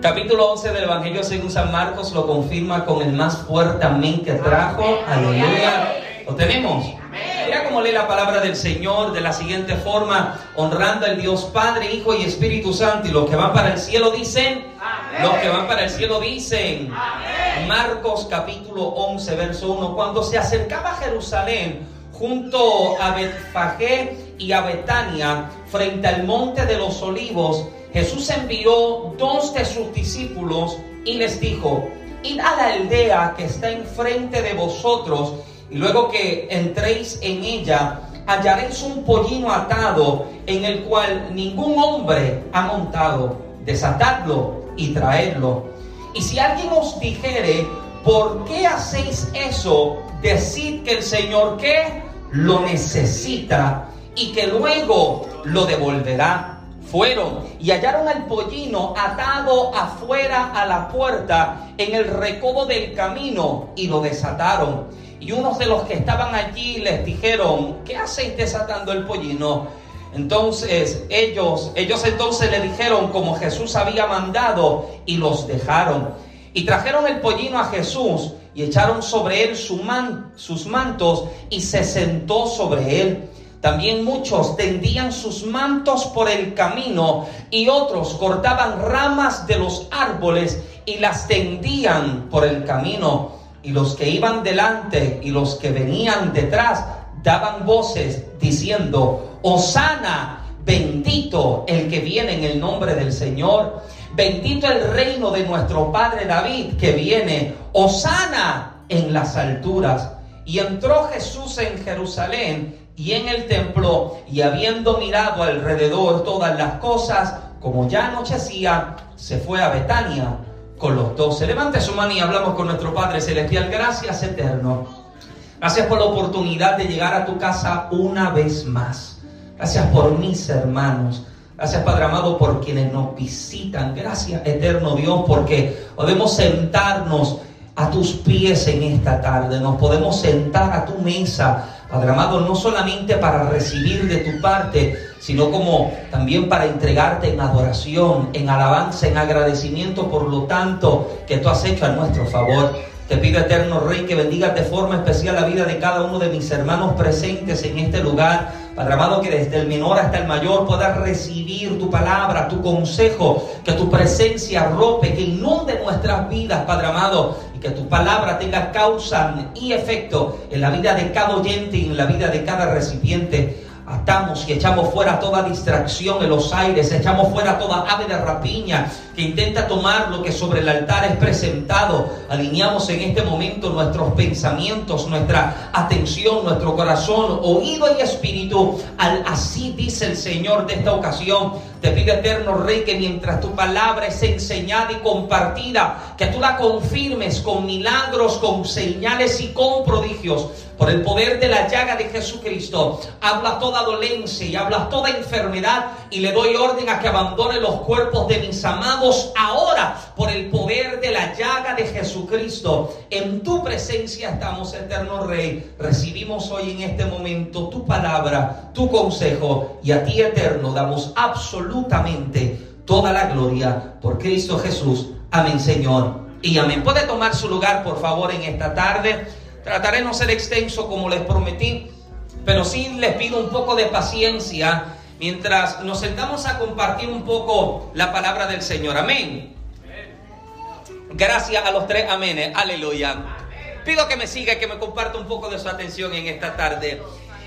Capítulo 11 del Evangelio según San Marcos lo confirma con el más fuerte amén que trajo. Aleluya. ¿Lo tenemos? Mira cómo lee la palabra del Señor de la siguiente forma, honrando al Dios Padre, Hijo y Espíritu Santo. Y los que van para el cielo dicen, los que van para el cielo dicen, Marcos capítulo 11, verso 1, cuando se acercaba a Jerusalén, junto a Betfagé y a Betania, frente al monte de los olivos, Jesús envió dos de sus discípulos y les dijo, id a la aldea que está enfrente de vosotros, y luego que entréis en ella, hallaréis un pollino atado en el cual ningún hombre ha montado. Desatadlo y traedlo. Y si alguien os dijere, ¿por qué hacéis eso? Decid que el Señor que lo necesita y que luego lo devolverá. Fueron y hallaron al pollino atado afuera a la puerta en el recodo del camino y lo desataron. Y unos de los que estaban allí les dijeron, ¿qué hacéis desatando el pollino? Entonces ellos, ellos entonces le dijeron como Jesús había mandado y los dejaron. Y trajeron el pollino a Jesús y echaron sobre él sus mantos y se sentó sobre él. También muchos tendían sus mantos por el camino y otros cortaban ramas de los árboles y las tendían por el camino. Y los que iban delante y los que venían detrás daban voces diciendo, Osana, bendito el que viene en el nombre del Señor, bendito el reino de nuestro Padre David que viene, Osana en las alturas. Y entró Jesús en Jerusalén y en el templo, y habiendo mirado alrededor todas las cosas, como ya anochecía, se fue a Betania con los doce. Levante su mano y hablamos con nuestro Padre Celestial. Gracias, eterno. Gracias por la oportunidad de llegar a tu casa una vez más. Gracias por mis hermanos. Gracias, Padre amado, por quienes nos visitan. Gracias, eterno Dios, porque podemos sentarnos a tus pies en esta tarde. Nos podemos sentar a tu mesa Padre amado, no solamente para recibir de tu parte, sino como también para entregarte en adoración, en alabanza, en agradecimiento por lo tanto que tú has hecho a nuestro favor. Te pido, eterno Rey, que bendigas de forma especial la vida de cada uno de mis hermanos presentes en este lugar. Padre amado, que desde el menor hasta el mayor pueda recibir tu palabra, tu consejo, que tu presencia rope, que inunde nuestras vidas, Padre amado, que tu palabra tenga causa y efecto en la vida de cada oyente y en la vida de cada recipiente atamos y echamos fuera toda distracción en los aires, echamos fuera toda ave de rapiña que intenta tomar lo que sobre el altar es presentado. Alineamos en este momento nuestros pensamientos, nuestra atención, nuestro corazón, oído y espíritu. Al, así dice el Señor de esta ocasión. Te pido, eterno Rey, que mientras tu palabra es enseñada y compartida, que tú la confirmes con milagros, con señales y con prodigios por el poder de la llaga de Jesucristo, habla toda dolencia y habla toda enfermedad y le doy orden a que abandone los cuerpos de mis amados ahora por el poder de la llaga de Jesucristo. En tu presencia estamos, eterno Rey. Recibimos hoy en este momento tu palabra, tu consejo y a ti, eterno, damos absolutamente toda la gloria por Cristo Jesús. Amén, Señor. Y amén. Puede tomar su lugar, por favor, en esta tarde. Trataré de no ser extenso como les prometí, pero sí les pido un poco de paciencia mientras nos sentamos a compartir un poco la palabra del Señor. Amén. Gracias a los tres amenes. Aleluya. Pido que me siga y que me comparta un poco de su atención en esta tarde.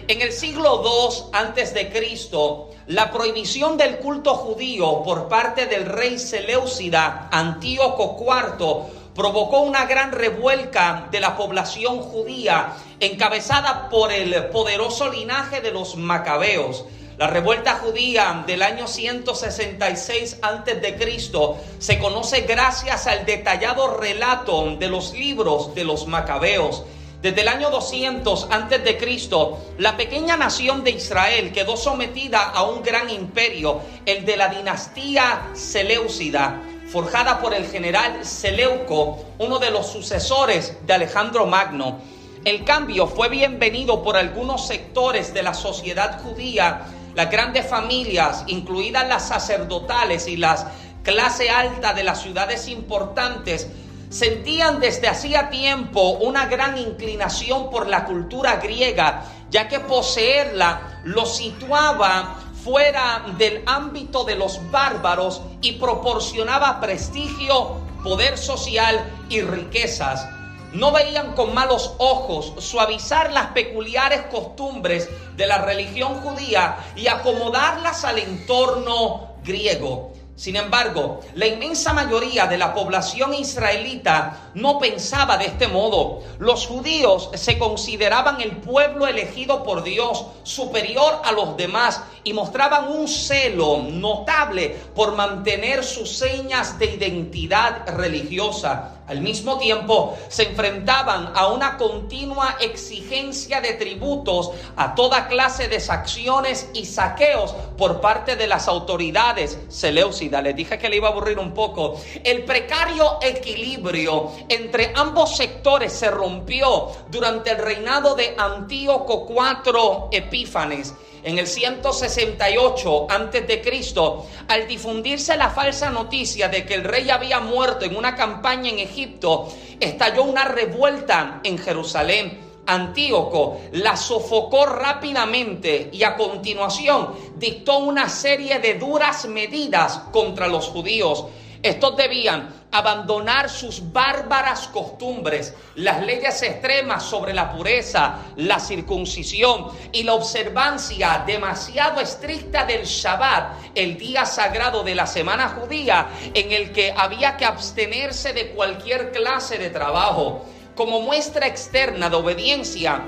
En el siglo II antes de Cristo, la prohibición del culto judío por parte del rey Seleucida Antíoco IV provocó una gran revuelca de la población judía encabezada por el poderoso linaje de los macabeos. La revuelta judía del año 166 a.C. se conoce gracias al detallado relato de los libros de los macabeos. Desde el año 200 a.C., la pequeña nación de Israel quedó sometida a un gran imperio, el de la dinastía Seleucida forjada por el general Seleuco, uno de los sucesores de Alejandro Magno. El cambio fue bienvenido por algunos sectores de la sociedad judía, las grandes familias, incluidas las sacerdotales y las clase alta de las ciudades importantes, sentían desde hacía tiempo una gran inclinación por la cultura griega, ya que poseerla lo situaba fuera del ámbito de los bárbaros y proporcionaba prestigio, poder social y riquezas. No veían con malos ojos suavizar las peculiares costumbres de la religión judía y acomodarlas al entorno griego. Sin embargo, la inmensa mayoría de la población israelita no pensaba de este modo. Los judíos se consideraban el pueblo elegido por Dios, superior a los demás, y mostraban un celo notable por mantener sus señas de identidad religiosa. Al mismo tiempo, se enfrentaban a una continua exigencia de tributos a toda clase de acciones y saqueos por parte de las autoridades Seleucida. Les dije que le iba a aburrir un poco. El precario equilibrio entre ambos sectores se rompió durante el reinado de Antíoco IV Epífanes en el 168 antes de Cristo, al difundirse la falsa noticia de que el rey había muerto en una campaña en Egipto, estalló una revuelta en Jerusalén. Antíoco la sofocó rápidamente y a continuación dictó una serie de duras medidas contra los judíos. Estos debían abandonar sus bárbaras costumbres, las leyes extremas sobre la pureza, la circuncisión y la observancia demasiado estricta del Shabbat, el día sagrado de la semana judía, en el que había que abstenerse de cualquier clase de trabajo. Como muestra externa de obediencia,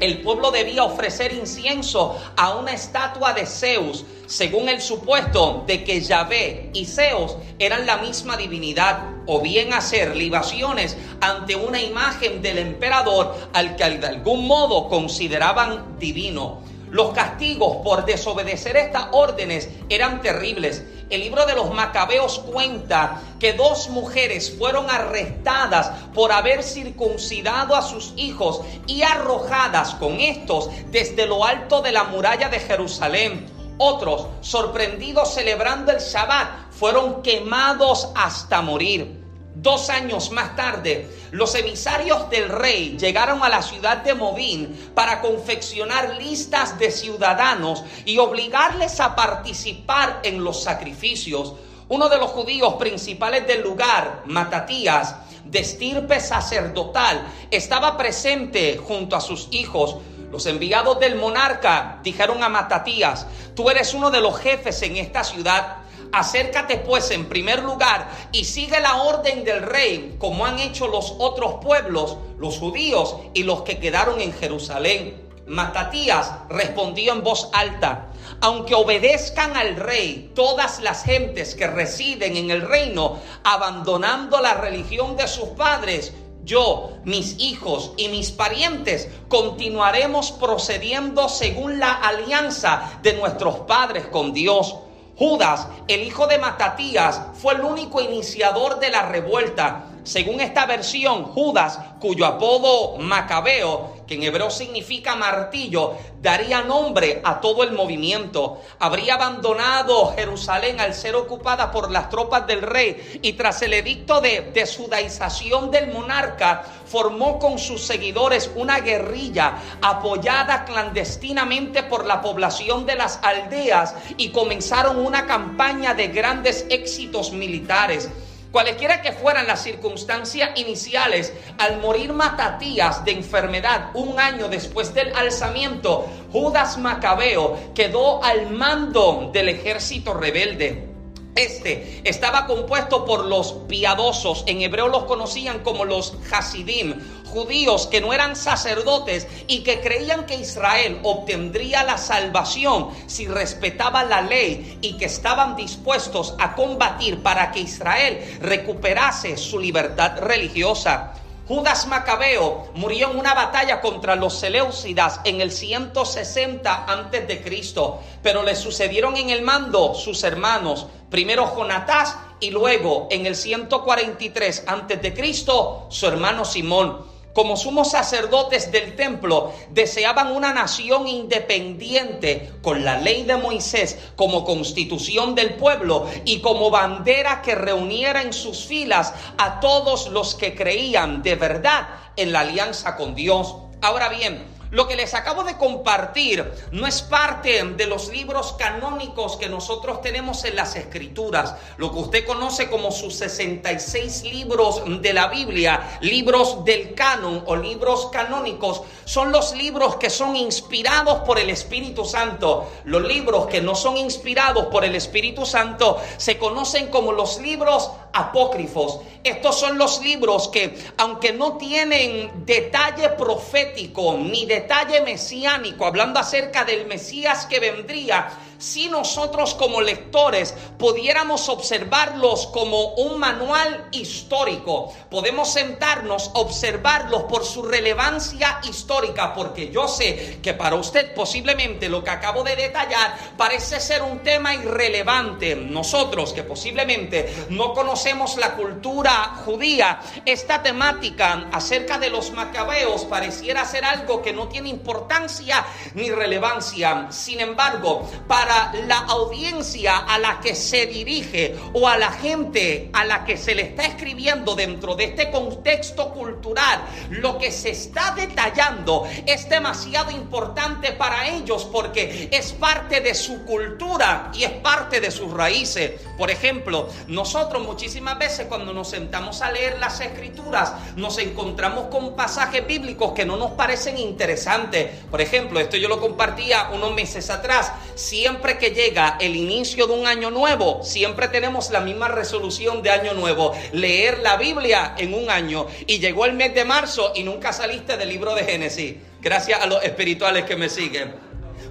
el pueblo debía ofrecer incienso a una estatua de Zeus, según el supuesto de que Yahvé y Zeus eran la misma divinidad, o bien hacer libaciones ante una imagen del emperador al que de algún modo consideraban divino. Los castigos por desobedecer estas órdenes eran terribles. El libro de los Macabeos cuenta que dos mujeres fueron arrestadas por haber circuncidado a sus hijos y arrojadas con estos desde lo alto de la muralla de Jerusalén. Otros, sorprendidos celebrando el Shabbat, fueron quemados hasta morir. Dos años más tarde, los emisarios del rey llegaron a la ciudad de Movín para confeccionar listas de ciudadanos y obligarles a participar en los sacrificios. Uno de los judíos principales del lugar, Matatías, de estirpe sacerdotal, estaba presente junto a sus hijos. Los enviados del monarca dijeron a Matatías, tú eres uno de los jefes en esta ciudad Acércate pues en primer lugar y sigue la orden del rey como han hecho los otros pueblos, los judíos y los que quedaron en Jerusalén. Matatías respondió en voz alta, aunque obedezcan al rey todas las gentes que residen en el reino, abandonando la religión de sus padres, yo, mis hijos y mis parientes continuaremos procediendo según la alianza de nuestros padres con Dios. Judas, el hijo de Matatías, fue el único iniciador de la revuelta. Según esta versión, Judas, cuyo apodo Macabeo que en hebreo significa martillo, daría nombre a todo el movimiento. Habría abandonado Jerusalén al ser ocupada por las tropas del rey y tras el edicto de desudaización del monarca, formó con sus seguidores una guerrilla apoyada clandestinamente por la población de las aldeas y comenzaron una campaña de grandes éxitos militares. Cualesquiera que fueran las circunstancias iniciales, al morir Matatías de enfermedad un año después del alzamiento, Judas Macabeo quedó al mando del ejército rebelde. Este estaba compuesto por los piadosos, en hebreo los conocían como los Hasidim, judíos que no eran sacerdotes y que creían que Israel obtendría la salvación si respetaba la ley y que estaban dispuestos a combatir para que Israel recuperase su libertad religiosa. Judas Macabeo murió en una batalla contra los Seleucidas en el 160 antes de Cristo, pero le sucedieron en el mando sus hermanos, primero Jonatás y luego en el 143 antes de Cristo su hermano Simón. Como sumos sacerdotes del templo, deseaban una nación independiente con la ley de Moisés como constitución del pueblo y como bandera que reuniera en sus filas a todos los que creían de verdad en la alianza con Dios. Ahora bien, lo que les acabo de compartir no es parte de los libros canónicos que nosotros tenemos en las escrituras, lo que usted conoce como sus 66 libros de la Biblia, libros del canon o libros canónicos, son los libros que son inspirados por el Espíritu Santo. Los libros que no son inspirados por el Espíritu Santo se conocen como los libros apócrifos. Estos son los libros que, aunque no tienen detalle profético ni detalle mesiánico, hablando acerca del Mesías que vendría, si nosotros como lectores pudiéramos observarlos como un manual histórico, podemos sentarnos, observarlos por su relevancia histórica, porque yo sé que para usted posiblemente lo que acabo de detallar parece ser un tema irrelevante. Nosotros que posiblemente no conocemos la cultura judía, esta temática acerca de los macabeos pareciera ser algo que no tiene importancia ni relevancia. Sin embargo, para para la audiencia a la que se dirige o a la gente a la que se le está escribiendo dentro de este contexto cultural, lo que se está detallando es demasiado importante para ellos porque es parte de su cultura y es parte de sus raíces. Por ejemplo, nosotros muchísimas veces cuando nos sentamos a leer las escrituras nos encontramos con pasajes bíblicos que no nos parecen interesantes. Por ejemplo, esto yo lo compartía unos meses atrás. Siempre siempre que llega el inicio de un año nuevo, siempre tenemos la misma resolución de año nuevo, leer la Biblia en un año. Y llegó el mes de marzo y nunca saliste del libro de Génesis. Gracias a los espirituales que me siguen.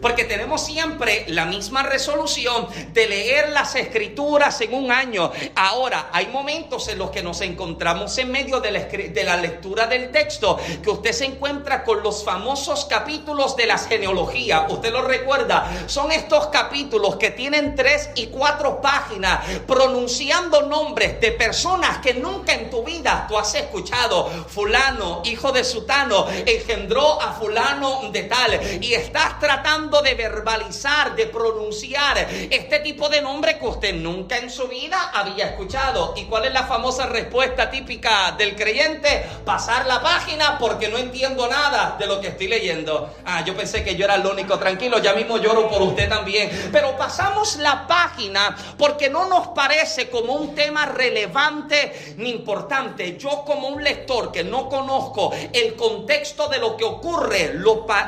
Porque tenemos siempre la misma resolución de leer las escrituras en un año. Ahora, hay momentos en los que nos encontramos en medio de la, de la lectura del texto, que usted se encuentra con los famosos capítulos de las genealogías. Usted lo recuerda, son estos capítulos que tienen tres y cuatro páginas pronunciando nombres de personas que nunca en tu vida tú has escuchado. Fulano, hijo de Sutano, engendró a fulano de tal. Y estás tratando de verbalizar, de pronunciar este tipo de nombre que usted nunca en su vida había escuchado. ¿Y cuál es la famosa respuesta típica del creyente? Pasar la página porque no entiendo nada de lo que estoy leyendo. Ah, yo pensé que yo era el único. Tranquilo, ya mismo lloro por usted también. Pero pasamos la página porque no nos parece como un tema relevante ni importante. Yo como un lector que no conozco el contexto de lo que ocurre,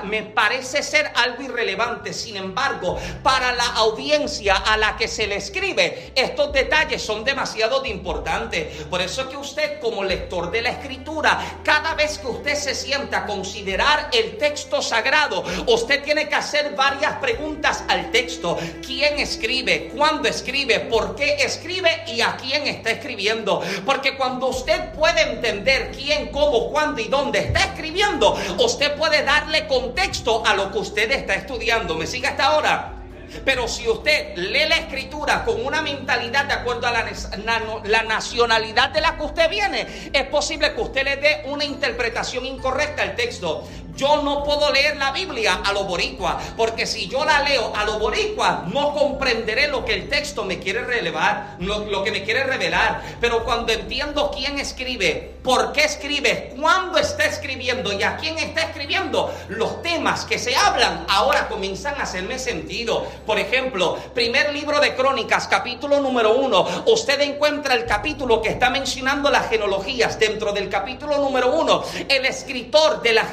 me parece ser algo irrelevante sin embargo, para la audiencia a la que se le escribe, estos detalles son demasiado importantes. Por eso es que usted como lector de la escritura, cada vez que usted se sienta a considerar el texto sagrado, usted tiene que hacer varias preguntas al texto. ¿Quién escribe? ¿Cuándo escribe? ¿Por qué escribe? ¿Y a quién está escribiendo? Porque cuando usted puede entender quién, cómo, cuándo y dónde está escribiendo, usted puede darle contexto a lo que usted está estudiando estudiando, ¿me sigue hasta ahora? Pero si usted lee la escritura con una mentalidad de acuerdo a la, la, nacionalidad de la que usted viene, es posible que usted le dé una interpretación incorrecta al texto. Yo no puedo leer la Biblia a lo boricua, porque si yo la leo a lo boricua, no comprenderé lo que el texto me quiere relevar, lo, que me quiere revelar. Pero cuando entiendo quién escribe, por qué escribe, cuándo está escribiendo y a quién está escribiendo, los temas que se hablan ahora comienzan a hacerme sentido. Por ejemplo, primer libro de Crónicas, capítulo número uno, usted encuentra el capítulo que está mencionando las genealogías. Dentro del capítulo número uno, el escritor de las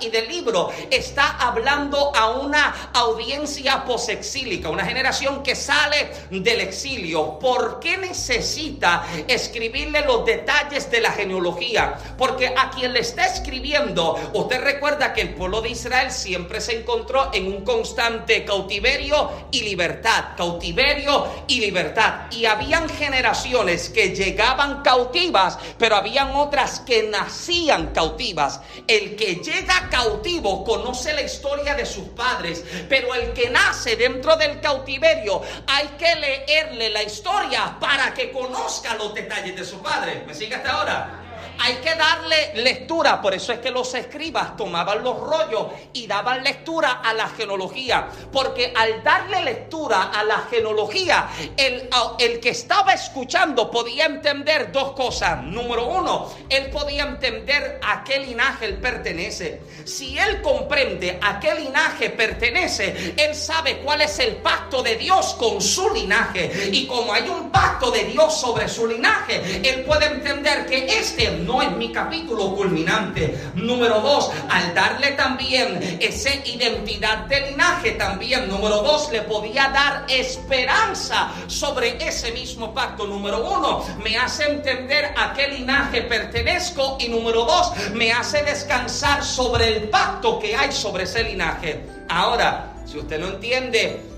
y del libro está hablando a una audiencia posexílica, una generación que sale del exilio. ¿Por qué necesita escribirle los detalles de la genealogía? Porque a quien le está escribiendo, usted recuerda que el pueblo de Israel siempre se encontró en un constante cautiverio y libertad, cautiverio y libertad. Y habían generaciones que llegaban cautivas, pero habían otras que nacían cautivas. El que llega cautivo conoce la historia de sus padres, pero el que nace dentro del cautiverio hay que leerle la historia para que conozca los detalles de su padre. ¿Me sigue hasta ahora? Hay que darle lectura. Por eso es que los escribas tomaban los rollos y daban lectura a la genealogía. Porque al darle lectura a la genealogía, el, el que estaba escuchando podía entender dos cosas. Número uno, él podía entender a qué linaje él pertenece. Si él comprende a qué linaje pertenece, él sabe cuál es el pacto de Dios con su linaje. Y como hay un pacto de Dios sobre su linaje, él puede entender que este no es mi capítulo culminante. Número dos, al darle también esa identidad de linaje, también, número dos, le podía dar esperanza sobre ese mismo pacto. Número uno, me hace entender a qué linaje pertenezco. Y número dos, me hace descansar sobre el pacto que hay sobre ese linaje. Ahora, si usted no entiende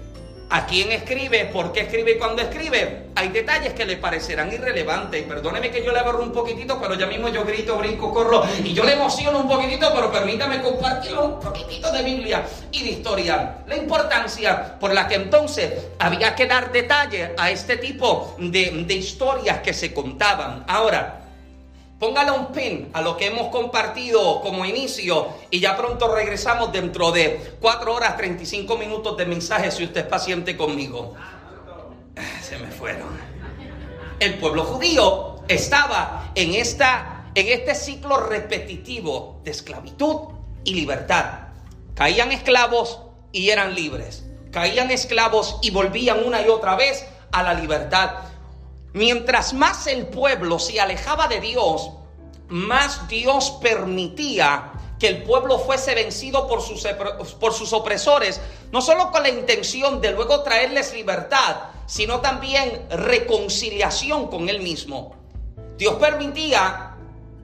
a quién escribe, por qué escribe y cuándo escribe. Hay detalles que le parecerán irrelevantes. Perdóneme que yo le agarro un poquitito, pero ya mismo yo grito, brinco, corro y yo le emociono un poquitito, pero permítame compartir un poquitito de Biblia y de historia. La importancia por la que entonces había que dar detalle a este tipo de historias que se contaban. Ahora, Póngale un pin a lo que hemos compartido como inicio y ya pronto regresamos dentro de 4 horas 35 minutos de mensaje si usted es paciente conmigo. Se me fueron. El pueblo judío estaba en, esta, en este ciclo repetitivo de esclavitud y libertad. Caían esclavos y eran libres. Caían esclavos y volvían una y otra vez a la libertad. Mientras más el pueblo se alejaba de Dios, más Dios permitía que el pueblo fuese vencido por sus, por sus opresores, no solo con la intención de luego traerles libertad, sino también reconciliación con él mismo. Dios permitía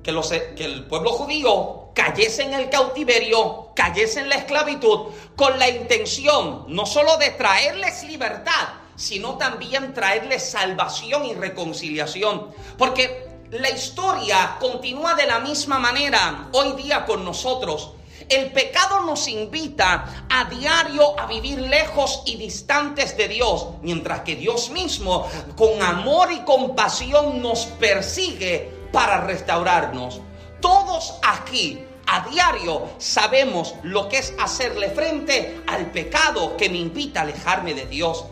que, que el pueblo judío cayese en el cautiverio, cayese en la esclavitud, con la intención no solo de traerles libertad, sino también traerle salvación y reconciliación. Porque la historia continúa de la misma manera hoy día con nosotros. El pecado nos invita a diario a vivir lejos y distantes de Dios, mientras que Dios mismo, con amor y compasión, nos persigue para restaurarnos. Todos aquí a diario sabemos lo que es hacerle frente al pecado que me invita a alejarme de Dios.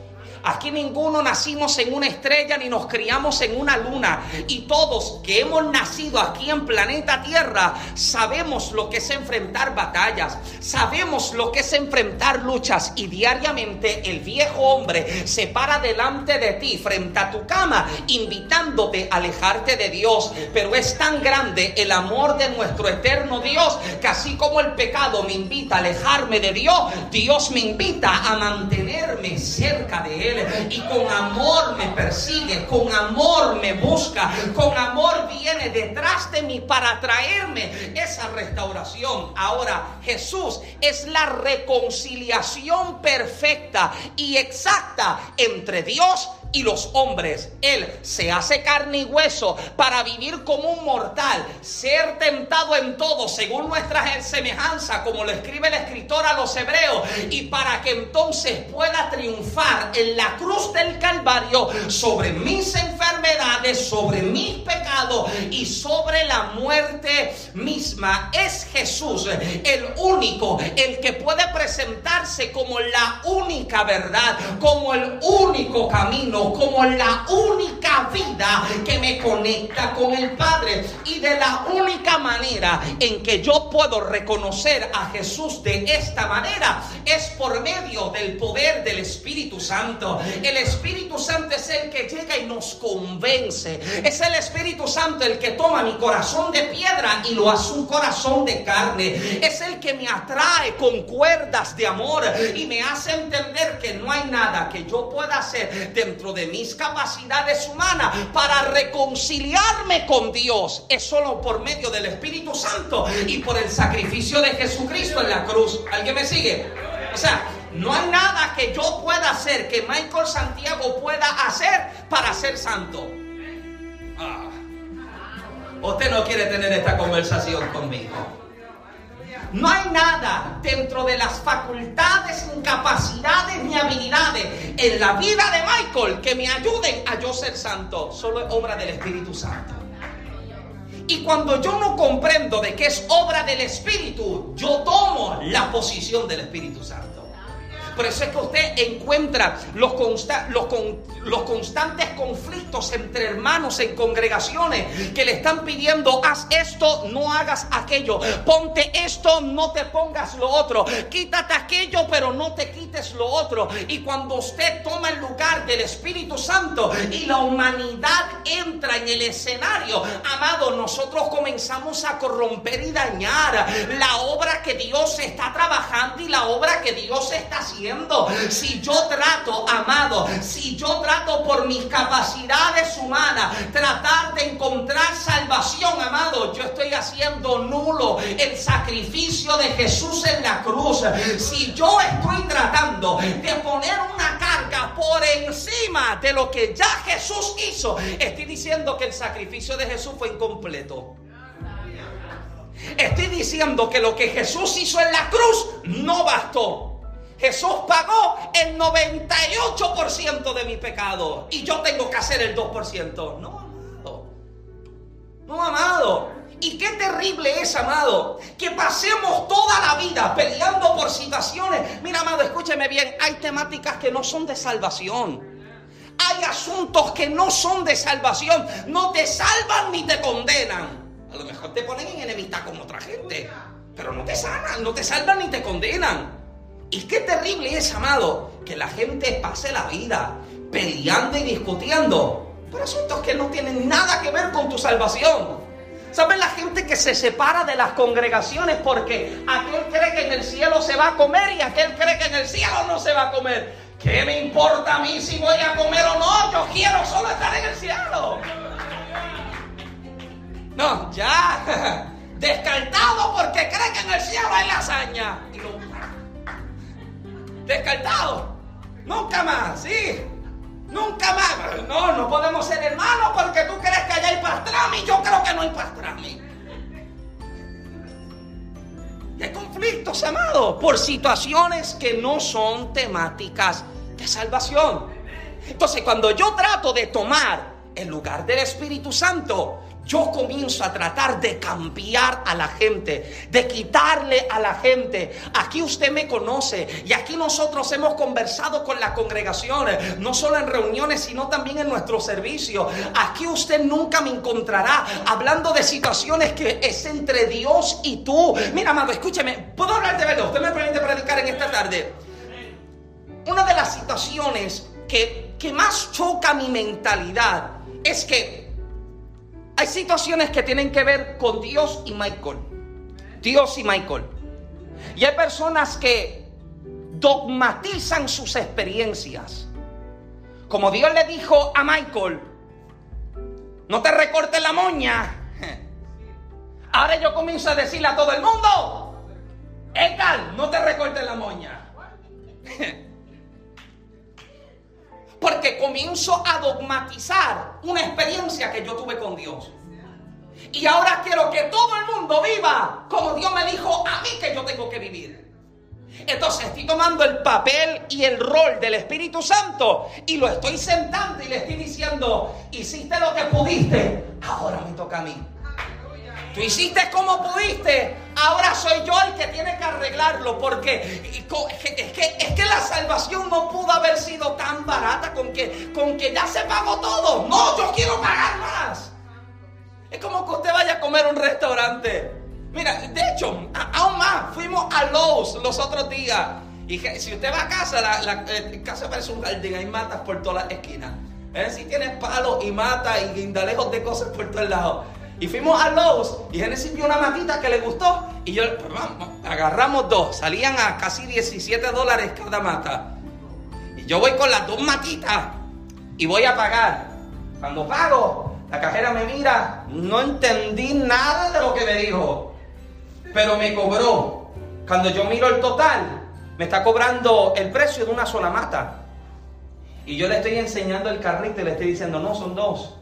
Aquí ninguno nacimos en una estrella ni nos criamos en una luna. Y todos que hemos nacido aquí en planeta Tierra sabemos lo que es enfrentar batallas, sabemos lo que es enfrentar luchas y diariamente el viejo hombre se para delante de ti frente a tu cama invitándote a alejarte de Dios. Pero es tan grande el amor de nuestro eterno Dios que así como el pecado me invita a alejarme de Dios, Dios me invita a mantenerme cerca de Él y con amor me persigue, con amor me busca, con amor viene detrás de mí para traerme esa restauración. Ahora, Jesús es la reconciliación perfecta y exacta entre Dios y los hombres. Él se hace carne y hueso para vivir como un mortal, ser tentado en todo según nuestra semejanza, como lo escribe el escritor a los hebreos, y para que entonces pueda triunfar en la cruz del Calvario sobre mis enfermedades, sobre mis pecados y sobre la muerte misma. Es Jesús el único, el que puede presentarse como la única verdad, como el único camino como la única vida que me conecta con el Padre y de la única manera en que yo puedo reconocer a Jesús de esta manera es por medio del poder del Espíritu Santo. El Espíritu Santo es el que llega y nos convence. Es el Espíritu Santo el que toma mi corazón de piedra y lo hace un corazón de carne. Es el que me atrae con cuerdas de amor y me hace entender que no hay nada que yo pueda hacer dentro de mis capacidades humanas para reconciliarme con Dios es solo por medio del Espíritu Santo y por el sacrificio de Jesucristo en la cruz. ¿Alguien me sigue? O sea, no hay nada que yo pueda hacer, que Michael Santiago pueda hacer para ser santo. Ah. Usted no quiere tener esta conversación conmigo. No hay nada dentro de las facultades, incapacidades ni habilidades en la vida de Michael que me ayuden a yo ser santo. Solo es obra del Espíritu Santo. Y cuando yo no comprendo de que es obra del Espíritu, yo tomo la posición del Espíritu Santo. Por eso es que usted encuentra los, los, los, constantes conflictos entre hermanos en congregaciones que le están pidiendo, haz esto, no hagas aquello, ponte esto, no te pongas lo otro, quítate aquello, pero no te quites lo otro. Y cuando usted toma el lugar del Espíritu Santo y la humanidad entra en el escenario, amado, nosotros comenzamos a corromper y dañar la obra que Dios está trabajando y la obra que Dios está haciendo si yo trato, amado, si yo trato por mis capacidades humanas, tratar de encontrar salvación, amado, yo estoy haciendo nulo el sacrificio de Jesús en la cruz. Si yo estoy tratando de poner una carga por encima de lo que ya Jesús hizo, estoy diciendo que el sacrificio de Jesús fue incompleto. Estoy diciendo que lo que Jesús hizo en la cruz no bastó. Jesús pagó el 98% de mi pecado y yo tengo que hacer el 2%. No, amado. No, amado. Y qué terrible es, amado, que pasemos toda la vida peleando por situaciones. Mira, amado, escúcheme bien, hay temáticas que no son de salvación. Hay asuntos que no son de salvación. No te salvan ni te condenan. A lo mejor te ponen en enemistad con otra gente. Pero no te sanan, no te salvan ni te condenan. Y qué terrible es, amado, que la gente pase la vida peleando y discutiendo por asuntos que no tienen nada que ver con tu salvación. ¿Saben la gente que se separa de las congregaciones porque aquel cree que en el cielo se va a comer y aquel cree que en el cielo no se va a comer? ¿Qué me importa a mí si voy a comer o no? Yo quiero solo estar en el cielo. No, ya. Descartado porque cree que en el cielo hay lasaña. Y lo descartado. Nunca más, sí. Nunca más. No, no podemos ser hermanos porque tú crees que allá hay pastrami. Yo creo que no hay pastrami. Hay conflictos, amados, por situaciones que no son temáticas de salvación. Entonces, cuando yo trato de tomar el lugar del Espíritu Santo, yo comienzo a tratar de cambiar a la gente, de quitarle a la gente. Aquí usted me conoce y aquí nosotros hemos conversado con las congregaciones, no solo en reuniones, sino también en nuestro servicio. Aquí usted nunca me encontrará hablando de situaciones que es entre Dios y tú. Mira, amado, escúcheme, ¿puedo hablar de verdad? Usted me permite predicar en esta tarde. Una de las situaciones que, que más choca mi mentalidad es que hay situaciones que tienen que ver con Dios y Michael. Dios y Michael. Y hay personas que dogmatizan sus experiencias. Como Dios le dijo a Michael, no te recortes la moña. Ahora yo comienzo a decirle a todo el mundo, Edgar, no te recortes la moña. Porque comienzo a dogmatizar una experiencia que yo tuve con Dios. Y ahora quiero que todo el mundo viva como Dios me dijo a mí que yo tengo que vivir. Entonces estoy tomando el papel y el rol del Espíritu Santo y lo estoy sentando y le estoy diciendo, hiciste lo que pudiste, ahora me toca a mí. Tú hiciste como pudiste. Ahora soy yo el que tiene que arreglarlo. Porque es que, es que la salvación no pudo haber sido tan barata con que, con que ya se pagó todo. No, yo quiero pagar más. Es como que usted vaya a comer a un restaurante. Mira, de hecho, aún más, fuimos a Lowe's los otros días. Y si usted va a casa, la, eh, casa parece un jardín, hay matas por todas las esquinas. Es si tienes palos y matas y guindalejos de cosas por todos lados. Y fuimos a Lowe's y Genesis vio una matita que le gustó. Y yo, pues vamos, agarramos dos. Salían a casi 17 dólares cada mata. Y yo voy con las dos matitas y voy a pagar. Cuando pago, la cajera me mira. No entendí nada de lo que me dijo. Pero me cobró. Cuando yo miro el total, me está cobrando el precio de una sola mata. Y yo le estoy enseñando el carrito y le estoy diciendo, no, son dos.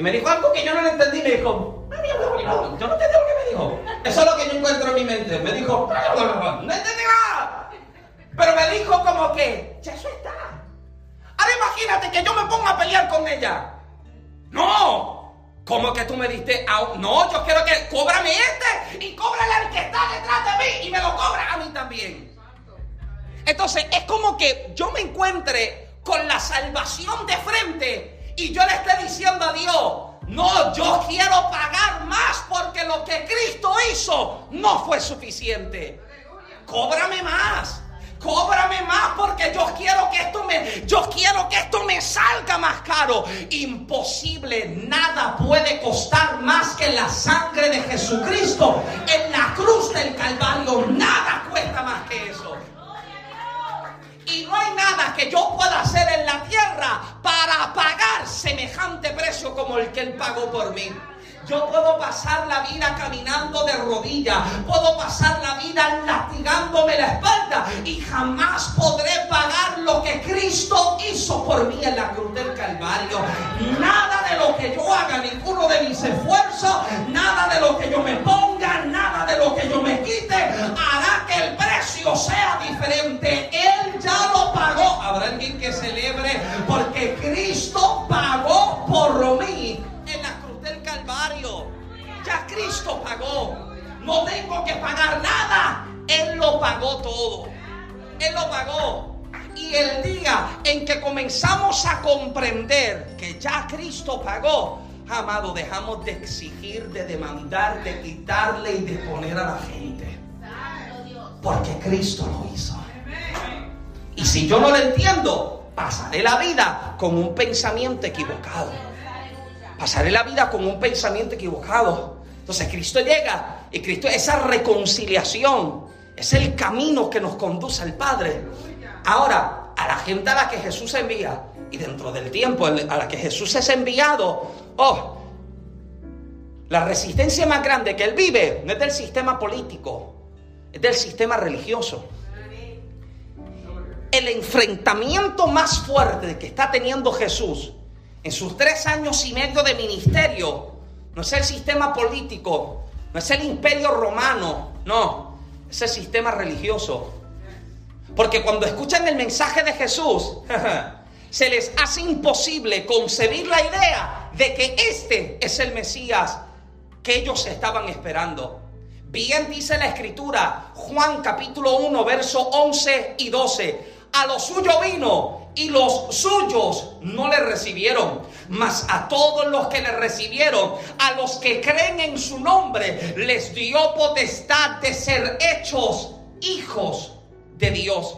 Y me dijo algo que yo no le entendí. Me dijo, yo no entendí lo que me dijo. Eso es lo que yo encuentro en mi mente. Me dijo, no entendí nada. Pero me dijo como que, ya eso está. Ahora imagínate que yo me ponga a pelear con ella. No. ¿Cómo que tú me diste? A... No, yo quiero que cóbrame este y cóbrale al que está detrás de mí y me lo cobra a mí también. Entonces es como que yo me encuentre con la salvación de frente y yo le esté diciendo a Dios, no, yo quiero pagar más porque lo que Cristo hizo no fue suficiente. Cóbrame más. Cóbrame más porque yo quiero que esto me yo quiero que esto me salga más caro. Imposible, nada puede costar más que la sangre de Jesucristo en la cruz del Calvario. Nada cuesta más que eso. Y no hay nada que yo pueda hacer en la tierra para pagar semejante precio como el que Él pagó por mí. Yo puedo pasar la vida caminando de rodillas, puedo pasar la vida latigándome la espalda y jamás podré pagar lo que Cristo hizo por mí en la cruz del Calvario. Nada de lo que yo haga, ninguno de mis esfuerzos, nada de lo que yo me ponga, nada de lo que yo me quite, hará que el precio sea diferente. Él ya lo pagó. Habrá alguien que celebre porque Cristo pagó por mí Ya Cristo pagó. No tengo que pagar nada. Él lo pagó todo. Él lo pagó. Y el día en que comenzamos a comprender que ya Cristo pagó, amado, dejamos de exigir, de demandar, de quitarle y de poner a la gente. Porque Cristo lo hizo. Y si yo no lo entiendo, pasaré la vida con un pensamiento equivocado. Pasaré la vida con un pensamiento equivocado. Entonces Cristo llega y Cristo, esa reconciliación es el camino que nos conduce al Padre. Ahora, a la gente a la que Jesús envía y dentro del tiempo a la que Jesús es enviado, oh, la resistencia más grande que él vive no es del sistema político, es del sistema religioso. El enfrentamiento más fuerte que está teniendo Jesús en sus tres años y medio de ministerio no es el sistema político, no es el imperio romano, no, es el sistema religioso. Porque cuando escuchan el mensaje de Jesús, se les hace imposible concebir la idea de que este es el Mesías que ellos estaban esperando. Bien dice la escritura, Juan capítulo 1, verso 11 y 12. A lo suyo vino y los suyos no le recibieron. Mas a todos los que le recibieron, a los que creen en su nombre, les dio potestad de ser hechos hijos de Dios.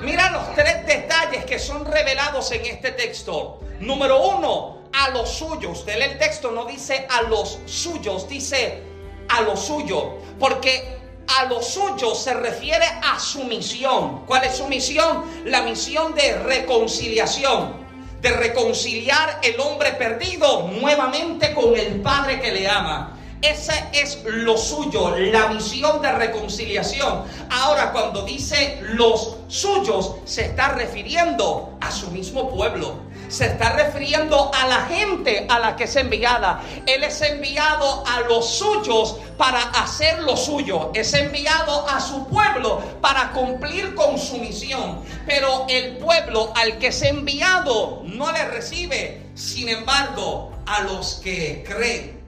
Mira los tres detalles que son revelados en este texto. Número uno, a los suyos. Usted el texto, no dice a los suyos, dice a lo suyo. Porque a lo suyo se refiere a su misión. ¿Cuál es su misión? La misión de reconciliación. De reconciliar el hombre perdido nuevamente con el Padre que le ama. Ese es lo suyo, la misión de reconciliación. Ahora, cuando dice los suyos, se está refiriendo a su mismo pueblo se está refiriendo a la gente a la que es enviada. Él es enviado a los suyos para hacer lo suyo. Es enviado a su pueblo para cumplir con su misión. Pero el pueblo al que es enviado no le recibe. Sin embargo, a los que creen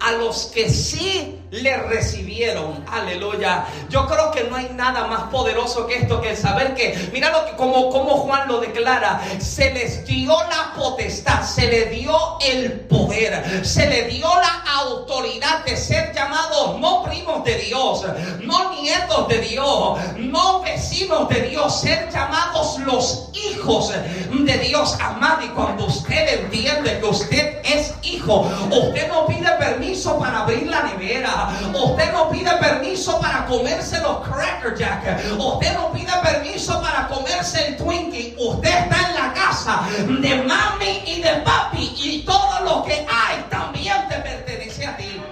a los que sí le recibieron. Aleluya. Yo creo que no hay nada más poderoso que esto, que el saber que, mira lo que, como, como Juan lo declara, se les dio la potestad, se le dio el poder, se le dio la autoridad de ser llamados no primos de Dios, no nietos de Dios, no vecinos de Dios, ser llamados los hijos de Dios. Amado, y cuando usted entiende que usted es hijo, usted no pide permiso para abrir la nevera. Usted no pide permiso para comerse los Cracker Jack. Usted no pide permiso para comerse el Twinkie. Usted está en la casa de mami y de papi. Y todo lo que hay también te pertenece a ti.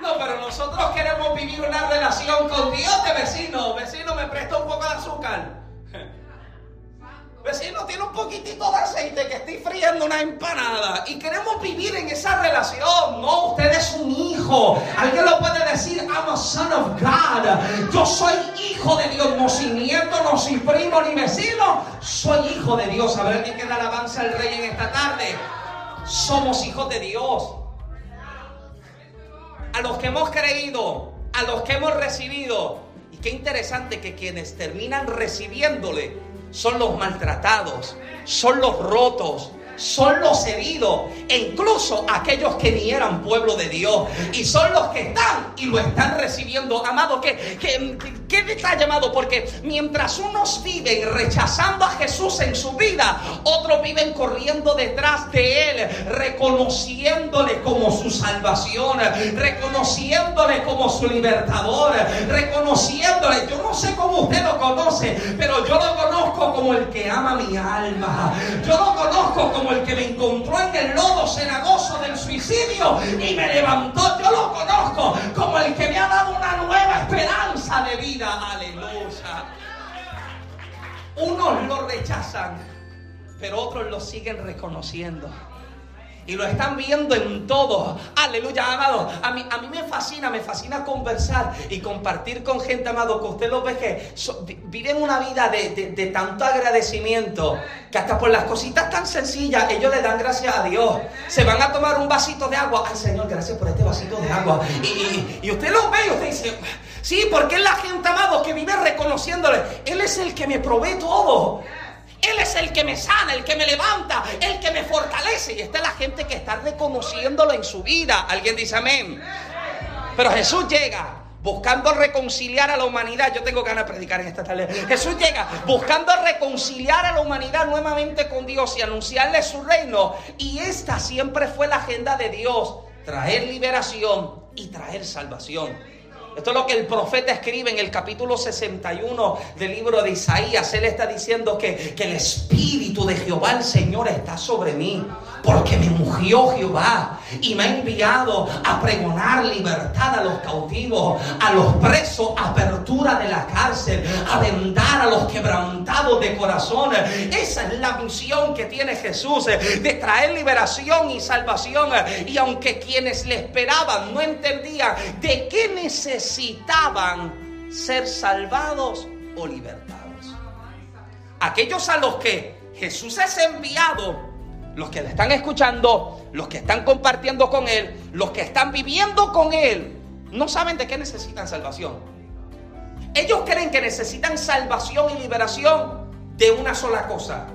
No, pero nosotros queremos vivir una relación con Dios de vecino. Vecino, me presta un poco de azúcar. Vecino, tiene un poquitito de aceite que estoy friendo una empanada y queremos vivir en esa relación. No, usted es un hijo. Alguien lo puede decir, I'm a son of God. Yo soy hijo de Dios, no sin nieto, no sin primo ni vecino. Soy hijo de Dios. A ver, que da alabanza al rey en esta tarde. somos hijos de Dios. A los que hemos creído, a los que hemos recibido. Y qué interesante que quienes terminan recibiéndole son los maltratados, son los rotos, son los heridos incluso aquellos que ni eran pueblo de Dios y son los que están y lo están recibiendo. Amado, ¿qué, qué, qué detalle, amado? Porque mientras unos viven rechazando a Jesús en su vida, otros viven corriendo detrás de Él, reconociéndole como su salvación, reconociéndole como su libertador, reconociéndole. Yo no sé cómo usted lo conoce, pero yo lo conozco como el que ama mi alma. Yo lo conozco como el que me encontró en el lodo cenagoso del suicidio y me levantó. Yo lo conozco como el que me ha dado una nueva esperanza de vida. Aleluya. Unos lo rechazan, pero otros lo siguen reconociendo. Y lo están viendo en todo. Aleluya, amado. A mí, a mí me fascina, me fascina conversar y compartir con gente, amado, que usted lo ve que viven una vida de, de- tanto agradecimiento que hasta por las cositas tan sencillas ellos le dan gracias a Dios. Se van a tomar un vasito de agua. Ay, Señor, gracias por este vasito de agua. Y usted lo ve y usted dice, sí, porque es la gente, amado, que vive reconociéndole. Él es el que me provee todo. Él es el que me sana, el que me levanta, el que me fortalece. Y esta es la gente que está reconociéndolo en su vida. Alguien dice amén. Pero Jesús llega buscando reconciliar a la humanidad. Yo tengo ganas de predicar en esta tarde. Jesús llega buscando reconciliar a la humanidad nuevamente con Dios y anunciarle su reino. Y esta siempre fue la agenda de Dios. Traer liberación y traer salvación. Esto es lo que el profeta escribe en el capítulo 61 del libro de Isaías. Él está diciendo que, que el Espíritu de Jehová el Señor está sobre mí. Porque me ungió Jehová y me ha enviado a pregonar libertad a los cautivos, a los presos, apertura de la cárcel, a vendar a los quebrantados de corazón. Esa es la misión que tiene Jesús, eh, de traer liberación y salvación. Y aunque quienes le esperaban no entendían de qué necesitaban ser salvados o libertados. Aquellos a los que Jesús es enviado, los que le están escuchando, los que están compartiendo con Él, los que están viviendo con Él, no saben de qué necesitan salvación. Ellos creen que necesitan salvación y liberación de una sola cosa.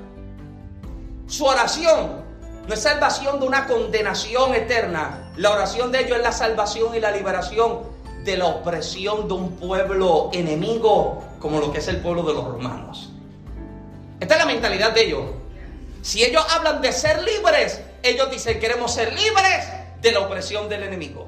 Su oración no es salvación de una condenación eterna. La oración de ellos es la salvación y la liberación de la opresión de un pueblo enemigo como lo que es el pueblo de los romanos. Esta es la mentalidad de ellos. Si ellos hablan de ser libres, ellos dicen queremos ser libres de la opresión del enemigo,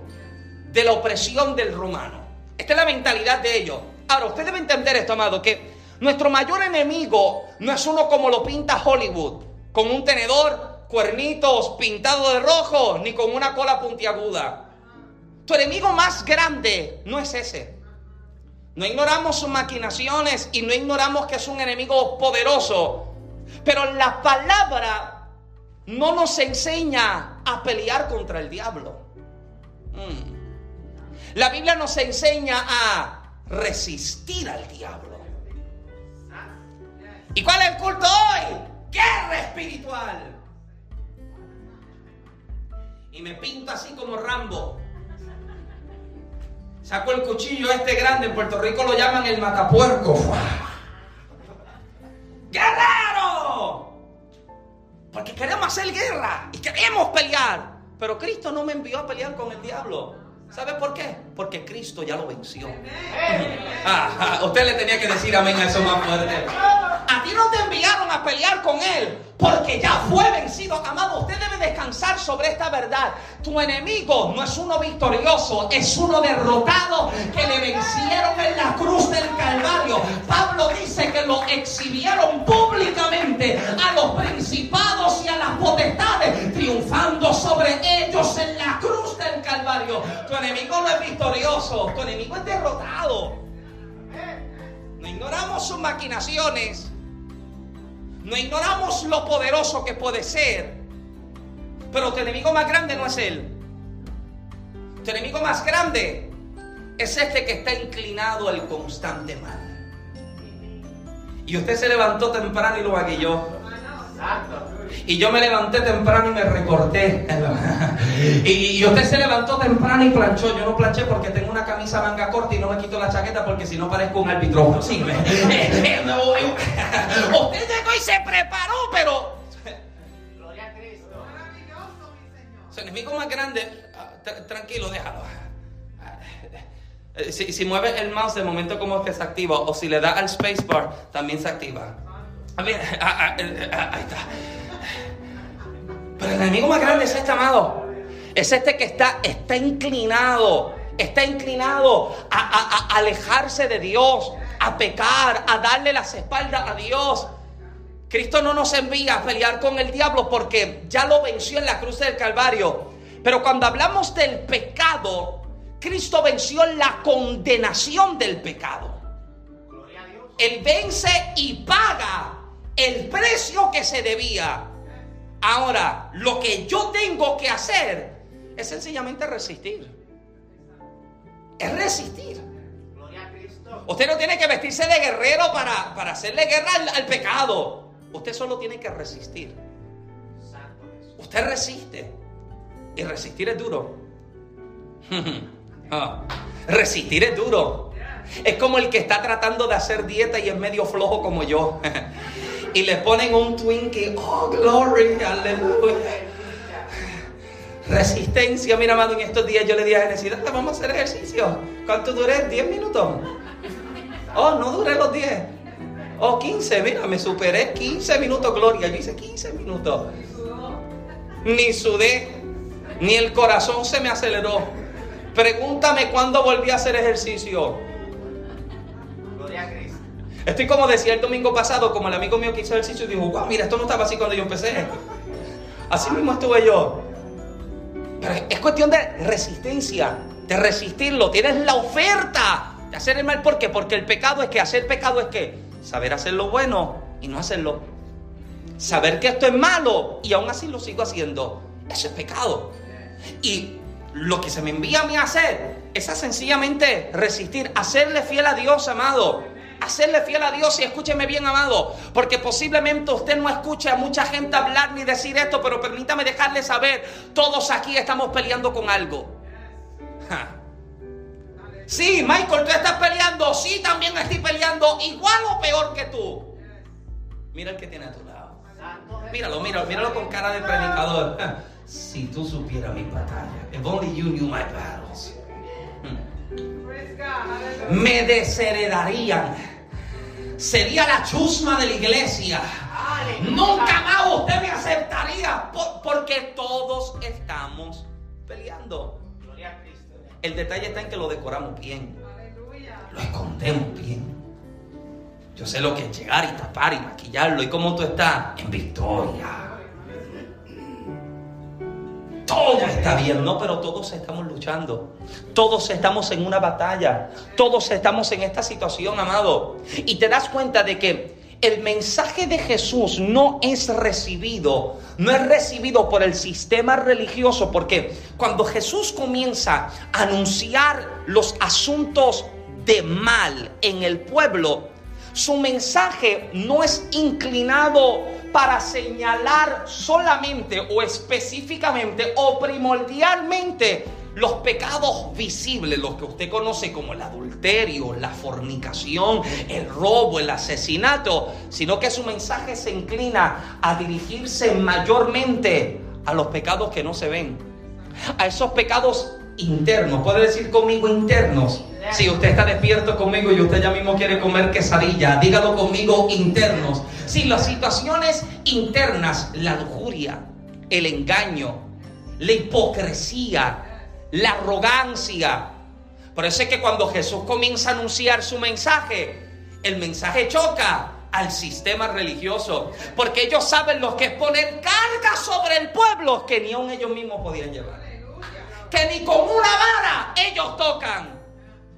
de la opresión del romano. Esta es la mentalidad de ellos. Ahora, usted debe entender esto, amado, que nuestro mayor enemigo no es uno como lo pinta Hollywood, con un tenedor, cuernitos pintados de rojo, ni con una cola puntiaguda. Tu enemigo más grande no es ese. No ignoramos sus maquinaciones y no ignoramos que es un enemigo poderoso. Pero la palabra no nos enseña a pelear contra el diablo. Mm. La Biblia nos enseña a resistir al diablo. ¿Y cuál es el culto hoy? Guerra espiritual. Y me pinto así como Rambo. Saco el cuchillo este grande, en Puerto Rico lo llaman el matapuerco. ¡Guerrero! Porque queremos hacer guerra y queremos pelear. Pero Cristo no me envió a pelear con el diablo. ¿Sabe por qué? Porque Cristo ya lo venció. Usted le tenía que decir amén a eso más fuerte. A ti no te enviaron a pelear con él porque ya fue vencido. Amado, usted debe descansar sobre esta verdad. Tu enemigo no es uno victorioso, es uno derrotado que le vencieron en la cruz del Calvario. Pablo dice que lo exhibieron enemigo no es victorioso, tu enemigo es derrotado. No ignoramos sus maquinaciones. No ignoramos lo poderoso que puede ser. Pero tu enemigo más grande no es él. Tu enemigo más grande es este que está inclinado al constante mal. Y usted se levantó temprano y lo aguilló. Y yo me levanté temprano y me recorté. Y, usted se levantó temprano y planchó. Yo no planché porque tengo una camisa manga corta y no me quito la chaqueta porque si no parezco un árbitro. Sí, usted llegó y se preparó, pero... Gloria a Cristo. Maravilloso, mi Señor. Su enemigo más grande, ah, tranquilo, déjalo. Eh, si, si mueves el mouse de momento como que se activa o si le da al spacebar también se activa. A ver, ah, ah, eh, ah, ahí está. Pero el enemigo más grande es este, amado. Es este que está, está inclinado. Está inclinado a, a alejarse de Dios, a pecar, a darle las espaldas a Dios. Cristo no nos envía a pelear con el diablo porque ya lo venció en la cruz del Calvario. Pero cuando hablamos del pecado, Cristo venció la condenación del pecado. Él vence y paga el precio que se debía. Ahora, lo que yo tengo que hacer es sencillamente resistir. Es resistir. Usted no tiene que vestirse de guerrero para, para hacerle guerra al, pecado. Usted solo tiene que resistir. Usted resiste. Y resistir es duro. Ah, resistir es duro. Es como el que está tratando de hacer dieta y es medio flojo como yo. y le ponen un Twinkie. Oh, glory, aleluya. Resistencia, mira, amado, en estos días yo le dije a Genesis, vamos a hacer ejercicio. ¿Cuánto duré? ¿10 minutos? Oh, no duré los 10. Oh, 15, mira, me superé 15 minutos, Gloria. Yo hice 15 minutos. Ni sudé, ni el corazón se me aceleró. Pregúntame cuándo volví a hacer ejercicio. Estoy como decía el domingo pasado, como el amigo mío que hizo ejercicio y dijo, wow, mira, esto no estaba así cuando yo empecé. Así mismo estuve yo. Pero es cuestión de resistencia, de resistirlo. Tienes la oferta de hacer el mal. ¿Por qué? Porque el pecado es que hacer pecado es que saber hacer lo bueno y no hacerlo. Saber que esto es malo y aún así lo sigo haciendo. Eso es pecado. Y lo que se me envía a mí a hacer es sencillamente resistir, hacerle fiel a Dios, amado hacerle fiel a Dios y escúcheme bien, amado, porque posiblemente usted no escuche a mucha gente hablar ni decir esto, pero permítame dejarle saber, todos aquí estamos peleando con algo. Sí, Michael, tú estás peleando, sí, también estoy peleando, igual o peor que tú. Mira el que tiene a tu lado. Míralo, míralo, míralo con cara de predicador. Si tú supieras mi batalla, if only you knew my battles me desheredarían. Sería la chusma de la iglesia. Nunca más usted me aceptaría porque todos estamos peleando. El detalle está en que lo decoramos bien. Lo escondemos bien. Yo sé lo que es llegar y tapar y maquillarlo. ¿Y cómo tú estás? En victoria todo está bien, no, pero todos estamos luchando. Todos estamos en una batalla. Todos estamos en esta situación, amado. Y te das cuenta de que el mensaje de Jesús no es recibido, no es recibido por el sistema religioso, porque cuando Jesús comienza a anunciar los asuntos de mal en el pueblo, su mensaje no es inclinado para señalar solamente o específicamente o primordialmente los pecados visibles, los que usted conoce como el adulterio, la fornicación, el robo, el asesinato, sino que su mensaje se inclina a dirigirse mayormente a los pecados que no se ven, a esos pecados internos, puede decir conmigo internos. Si usted está despierto conmigo y usted ya mismo quiere comer quesadilla, dígalo conmigo internos. Si las situaciones internas, la lujuria, el engaño, la hipocresía, la arrogancia. Por eso es que cuando Jesús comienza a anunciar su mensaje, el mensaje choca al sistema religioso. Porque ellos saben lo que es poner carga sobre el pueblo que ni aun ellos mismos podían llevar que ni con una vara ellos tocan.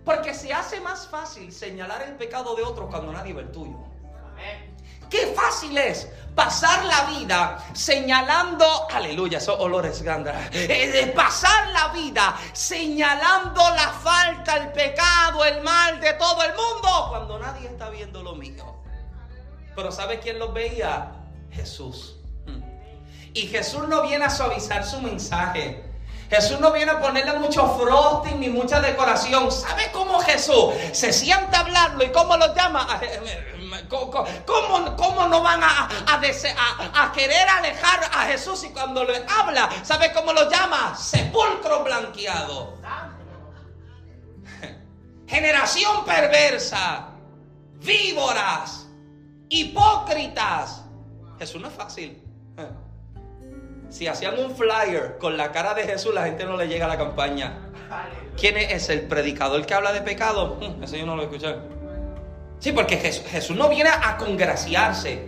Porque se hace más fácil señalar el pecado de otro cuando nadie ve el tuyo. Qué fácil es pasar la vida señalando, aleluya, esos olores grandes, eh, pasar la vida señalando la falta, el pecado, el mal de todo el mundo cuando nadie está viendo lo mío. Pero ¿sabe quién los veía? Jesús. Y Jesús no viene a suavizar su mensaje. Jesús no viene a ponerle mucho frosting ni mucha decoración. ¿Sabe cómo Jesús se sienta a hablarlo y cómo lo llama? ¿Cómo, cómo no van a, a, a, querer alejar a Jesús y cuando le habla, ¿sabe cómo lo llama? Sepulcro blanqueado. Generación perversa, víboras, hipócritas. Jesús no es fácil. Si hacían un flyer con la cara de Jesús, la gente no le llega a la campaña. ¿Quién es el predicador que habla de pecado? Hmm, ese yo no lo escuché. Sí, porque Jesús, Jesús no viene a congraciarse.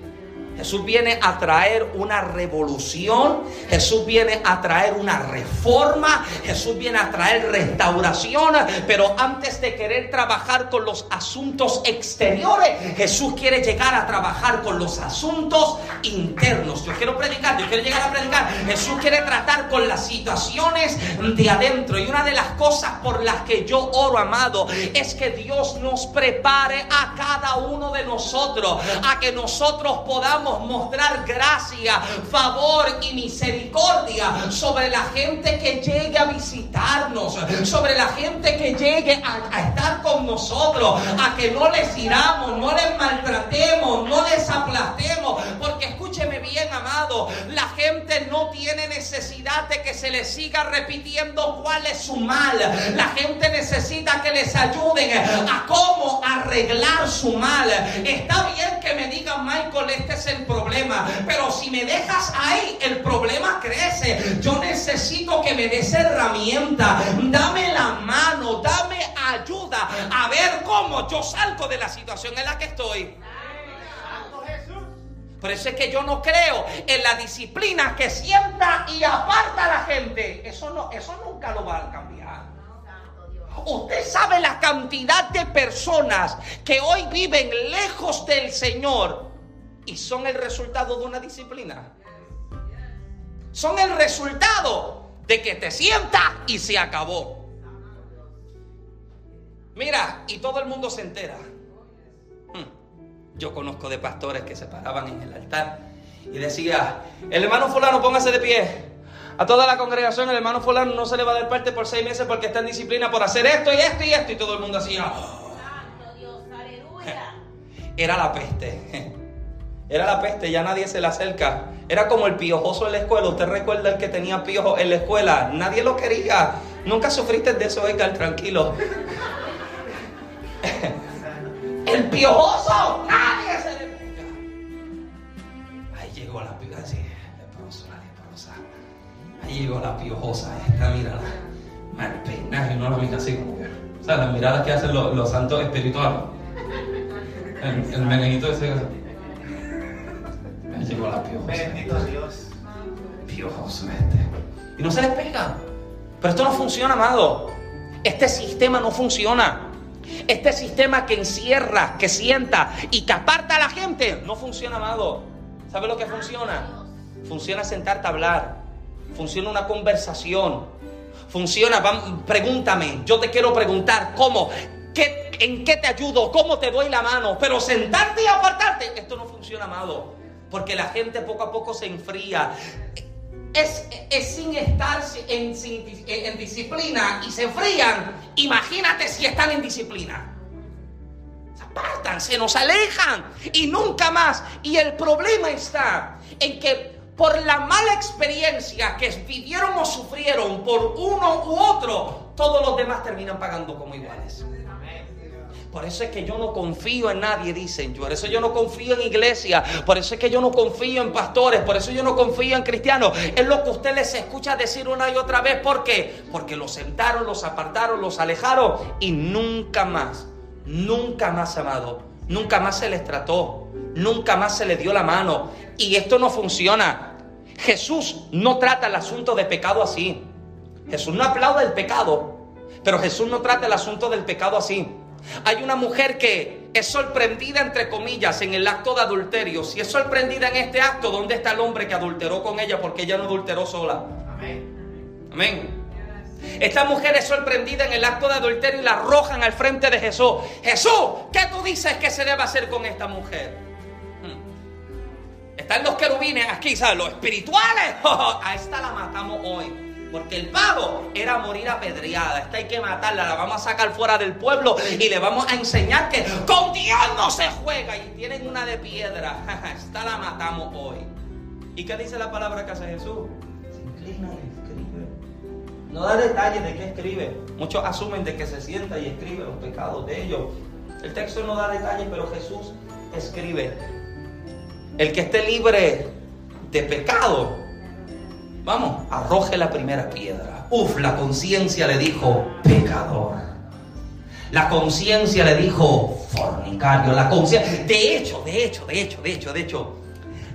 Jesús viene a traer una revolución, Jesús viene a traer una reforma, Jesús viene a traer restauración, pero antes de querer trabajar con los asuntos exteriores, Jesús quiere llegar a trabajar con los asuntos internos. Yo quiero predicar, yo quiero llegar a predicar. Jesús quiere tratar con las situaciones de adentro. Y una de las cosas por las que yo oro, amado, es que Dios nos prepare a cada uno de nosotros, a que nosotros podamos mostrar gracia, favor y misericordia sobre la gente que llegue a visitarnos, sobre la gente que llegue a, estar con nosotros, a que no les iramos, no les maltratemos, no les aplastemos, porque escúcheme bien, amado, la gente no tiene necesidad de que se les siga repitiendo cuál es su mal. La gente necesita que les ayuden a cómo arreglar su mal. Está bien que me digan, Michael, este es el problema. Pero si me dejas ahí, el problema crece. Yo necesito que me des herramienta. Dame la mano, dame ayuda a ver cómo yo salgo de la situación en la que estoy. Por eso es que yo no creo en la disciplina que sienta y aparta a la gente. Eso, no, eso nunca lo va a cambiar. Usted sabe la cantidad de personas que hoy viven lejos del Señor y son el resultado de una disciplina. Son el resultado de que te sientas y se acabó. Mira, y todo el mundo se entera. Hmm. Yo conozco de pastores que se paraban en el altar y decía, el hermano fulano póngase de pie. A toda la congregación el hermano fulano no se le va a dar parte por seis meses porque está en disciplina por hacer esto y esto y esto. Y todo el mundo hacía... Era la peste. Era la peste, ya nadie se le acerca. Era como el piojoso en la escuela. ¿Usted recuerda el que tenía piojo en la escuela? Nadie lo quería. Nunca sufriste de eso, Edgar, tranquilo. el piojoso, nadie se le pega. Ahí llegó la piojosa, leprosa, la leprosa. Ahí llegó la piojosa, esta mirada. Mal no la mira así como. O sea, las miradas que hacen los, santos espirituales. El, el menenito ese llegó la piojosa. Bendito Dios. Y no se les pega. Pero esto no funciona, amado. Este sistema no funciona. Este sistema que encierra, que sienta y que aparta a la gente, no funciona, amado. ¿Sabe lo que funciona? Funciona sentarte a hablar. Funciona una conversación. Funciona, pregúntame. Yo te quiero preguntar cómo. ¿Qué, ¿En qué te ayudo? ¿Cómo te doy la mano? Pero sentarte y apartarte, esto no funciona, amado porque la gente poco a poco se enfría. Es, sin estar en, en disciplina y se enfrían. Imagínate si están en disciplina se apartan, se nos alejan y nunca más. Y el problema está en que por la mala experiencia que vivieron o sufrieron por uno u otro, todos los demás terminan pagando como iguales. Por eso es que yo no confío en nadie, dicen. Por eso yo no confío en iglesia. Por eso es que yo no confío en pastores. Por eso yo no confío en cristianos. Es lo que usted les escucha decir una y otra vez. ¿Por qué? Porque los sentaron, los apartaron, los alejaron y nunca más, nunca más, amado, nunca más se les trató. Nunca más se les dio la mano. Y esto no funciona. Jesús no trata el asunto de pecado así. Jesús no aplaude el pecado. Pero Jesús no trata el asunto del pecado así. Hay una mujer que es sorprendida, entre comillas, en el acto de adulterio. Si es sorprendida en este acto, ¿dónde está el hombre que adulteró con ella? Porque ella no adulteró sola. Amén. Amén. Esta mujer es sorprendida en el acto de adulterio y la arrojan al frente de Jesús. Jesús, ¿qué tú dices que se debe hacer con esta mujer? Hmm. están los querubines aquí, ¿sabes? Los espirituales. A esta la matamos hoy. Porque el pago era morir apedreada. Esta hay que matarla, la vamos a sacar fuera del pueblo y le vamos a enseñar que con Dios no se juega. Y tienen una de piedra. Esta la matamos hoy. ¿Y qué dice la palabra que hace Jesús? Se inclina y escribe. No da detalles de qué escribe. Muchos asumen de que se sienta y escribe los pecados de ellos. El texto no da detalles, pero Jesús escribe. El que esté libre de pecado, vamos, arroje la primera piedra. Uf, la conciencia le dijo, pecador. La conciencia le dijo, fornicario. La conciencia, de hecho, de hecho, de hecho, de hecho, de hecho,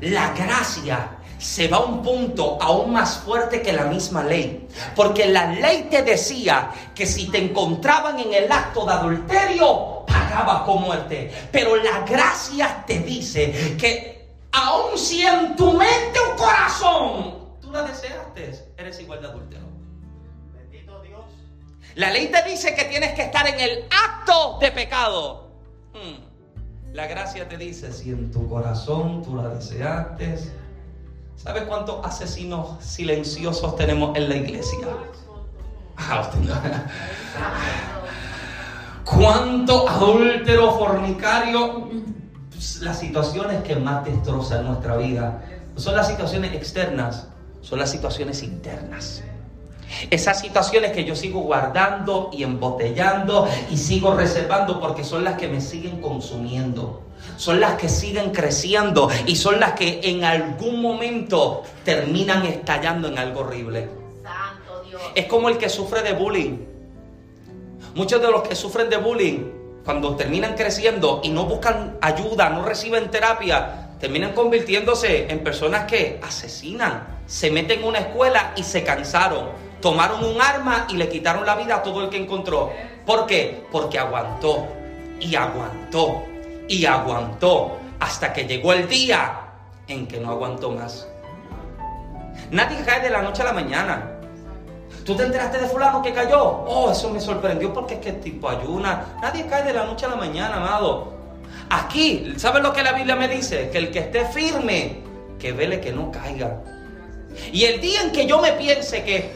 la gracia se va a un punto aún más fuerte que la misma ley. Porque la ley te decía que si te encontraban en el acto de adulterio, pagaba con muerte. Pero la gracia te dice que aun si en tu mente o corazón tú la deseaste, eres igual de adúltero. Bendito Dios. La ley te dice que tienes que estar en el acto de pecado. Hmm. La gracia te dice, si en tu corazón tú la deseaste, ¿sabes cuántos asesinos silenciosos tenemos en la iglesia? Ah, ¿Cuánto adúltero, fornicario? Pues, las situaciones que más destrozan nuestra vida son las situaciones externas, son las situaciones internas. Esas situaciones que yo sigo guardando y embotellando y sigo reservando porque son las que me siguen consumiendo. Son las que siguen creciendo y son las que en algún momento terminan estallando en algo horrible. Santo Dios. Es como el que sufre de bullying. Muchos de los que sufren de bullying cuando terminan creciendo y no buscan ayuda, no reciben terapia, terminan convirtiéndose en personas que asesinan, se meten en una escuela y se cansaron, tomaron un arma y le quitaron la vida a todo el que encontró. ¿Por qué? Porque aguantó y aguantó y aguantó hasta que llegó el día en que no aguantó más. Nadie cae de la noche a la mañana. ¿Tú te enteraste de fulano que cayó? Oh, eso me sorprendió porque es que tipo ayuna. Nadie cae de la noche a la mañana, amado. Aquí, ¿sabes lo que la Biblia me dice? Que el que esté firme, que vele que no caiga. Y el día en que yo me piense que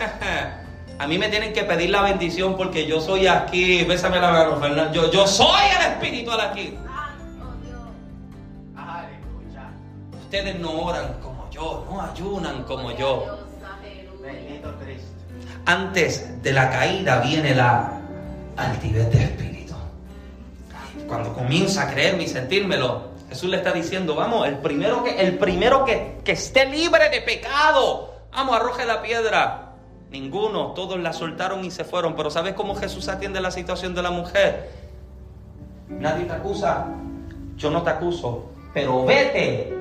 a mí me tienen que pedir la bendición porque yo soy aquí, bésame la mano, Fernando. Yo, yo soy el espiritual aquí. Ustedes no oran como yo, no ayunan como yo. Antes de la caída viene la altivez de espíritu. Cuando comienza a creerme y sentírmelo, Jesús le está diciendo, vamos, el primero que, el primero que, que esté libre de pecado, vamos, arroje la piedra. Ninguno, todos la soltaron y se fueron. Pero ¿sabes cómo Jesús atiende la situación de la mujer? Nadie te acusa, yo no te acuso, pero vete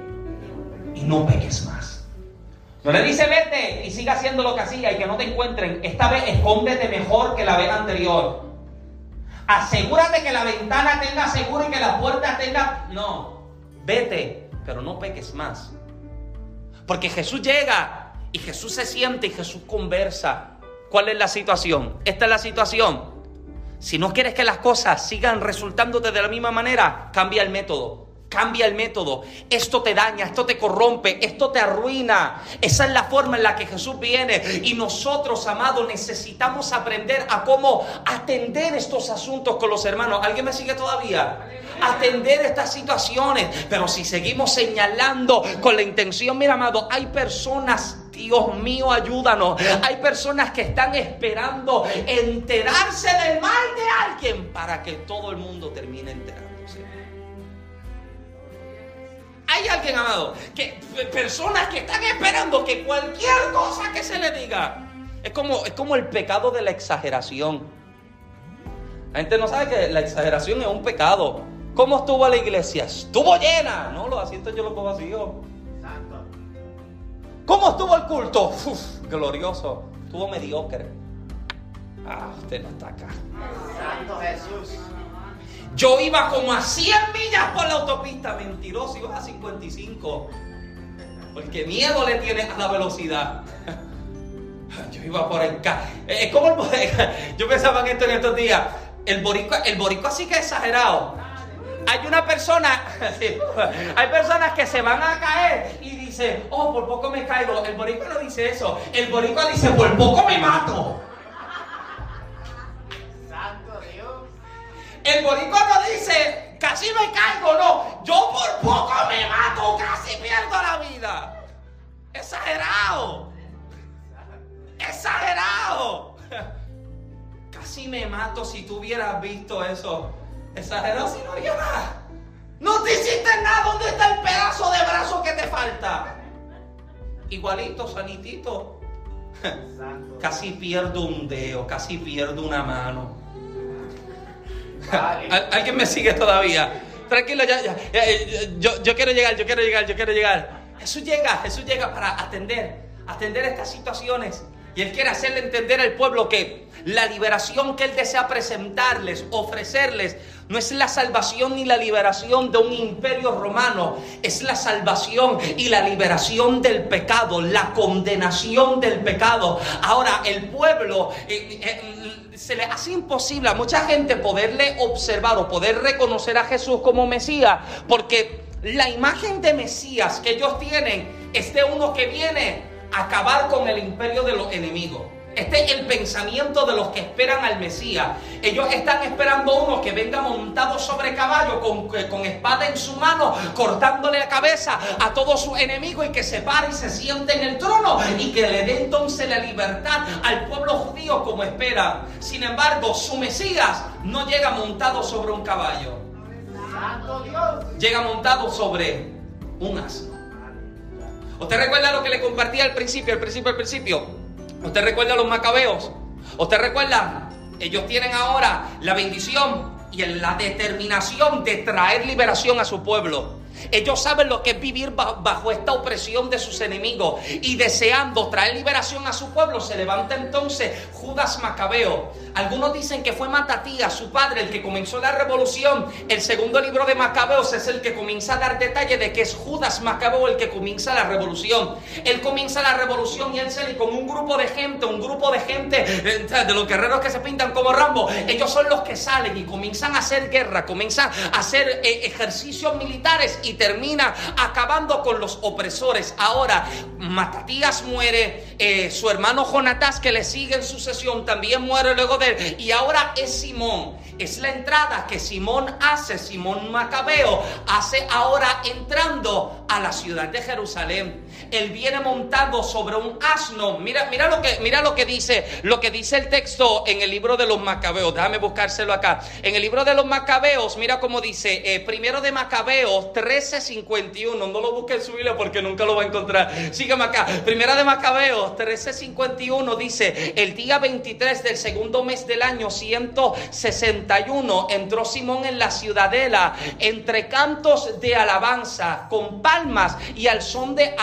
y no peques más. No le dice vete y siga haciendo lo que hacía y que no te encuentren. Esta vez escóndete mejor que la vez anterior. Asegúrate que la ventana tenga seguro y que la puerta tenga... No, vete, pero no peques más. Porque Jesús llega y Jesús se siente y Jesús conversa. ¿Cuál es la situación? Esta es la situación. Si no quieres que las cosas sigan resultándote de la misma manera, cambia el método. Cambia el método. Esto te daña, esto te corrompe, esto te arruina. Esa es la forma en la que Jesús viene. Y nosotros, amados, necesitamos aprender a cómo atender estos asuntos con los hermanos. ¿Alguien me sigue todavía? Atender estas situaciones. Pero si seguimos señalando con la intención, mira, amado, hay personas Dios mío, ayúdanos. Hay personas que están esperando enterarse del mal de alguien para que todo el mundo termine enterándose. Hay alguien, amado, que personas que están esperando que cualquier cosa que se le diga es como, es como el pecado de la exageración. La gente no sabe que la exageración es un pecado. ¿Cómo estuvo la iglesia? Estuvo llena. No, los asientos yo los veo vacíos. ¿Cómo estuvo el culto? Uf, glorioso. Estuvo mediocre. Ah, usted no está acá. Santo Jesús. Yo iba como a 100 millas por la autopista, mentiroso, iba a 55. Porque miedo le tiene a la velocidad. Yo iba por el Es como el Yo pensaba en esto en estos días. El boricua, el boricua sí que es exagerado. Hay una persona, hay personas que se van a caer y dice, oh, por poco me caigo. El boricua no dice eso. El boricua dice, por poco me mato. El boricua no dice, casi me caigo, no. Yo por poco me mato, casi pierdo la vida. Exagerado. Exagerado. Casi me mato si tú hubieras visto eso. Exagerado si no nada. No te hiciste nada. ¿Dónde está el pedazo de brazo que te falta? Igualito, sanitito. Casi pierdo un dedo, casi pierdo una mano. Vale. ¿Al- ¿Alguien me sigue todavía? Tranquilo, ya, ya, ya, eh, yo, yo quiero llegar, yo quiero llegar, yo quiero llegar. Jesús llega, Jesús llega para atender, atender estas situaciones. Y Él quiere hacerle entender al pueblo que la liberación que Él desea presentarles, ofrecerles, no es la salvación ni la liberación de un imperio romano, es la salvación y la liberación del pecado, la condenación del pecado. Ahora, el pueblo eh, eh, se le hace imposible a mucha gente poderle observar o poder reconocer a Jesús como Mesías, porque la imagen de Mesías que ellos tienen es de uno que viene a acabar con el imperio de los enemigos. Este es el pensamiento de los que esperan al Mesías. Ellos están esperando uno que venga montado sobre caballo, con, con espada en su mano, cortándole la cabeza a todos sus enemigos y que se pare y se siente en el trono y que le dé entonces la libertad al pueblo judío como espera. Sin embargo, su Mesías no llega montado sobre un caballo, llega montado sobre un asno. ¿Usted recuerda lo que le compartí al principio, al principio, al principio? ¿Usted recuerda a los macabeos? ¿Usted recuerda? Ellos tienen ahora la bendición y la determinación de traer liberación a su pueblo. Ellos saben lo que es vivir ba- bajo esta opresión de sus enemigos y deseando traer liberación a su pueblo, se levanta entonces Judas Macabeo. Algunos dicen que fue Matatías, su padre, el que comenzó la revolución. El segundo libro de Macabeos es el que comienza a dar detalle de que es Judas Macabeo el que comienza la revolución. Él comienza la revolución y él sale con un grupo de gente, un grupo de gente eh, de los guerreros que se pintan como Rambo. Ellos son los que salen y comienzan a hacer guerra, comienzan a hacer eh, ejercicios militares y termina acabando con los opresores. Ahora, Matatías muere, eh, su hermano Jonatás que le sigue en sucesión también muere luego de Y ahora es Simón. Es la entrada que Simón hace, Simón Macabeo, hace ahora entrando a la ciudad de Jerusalén. Él viene montado sobre un asno. Mira, mira lo que, mira lo que dice, lo que dice el texto en el libro de los Macabeos. Déjame buscárselo acá. En el libro de los Macabeos, mira cómo dice, eh, primero de Macabeos 13:51. No lo busque en su Biblia porque nunca lo va a encontrar. Sígueme acá. Primera de Macabeos 13:51 dice, el día 23 del segundo mes del año 161 entró Simón en la ciudadela entre cantos de alabanza, con palmas y al son de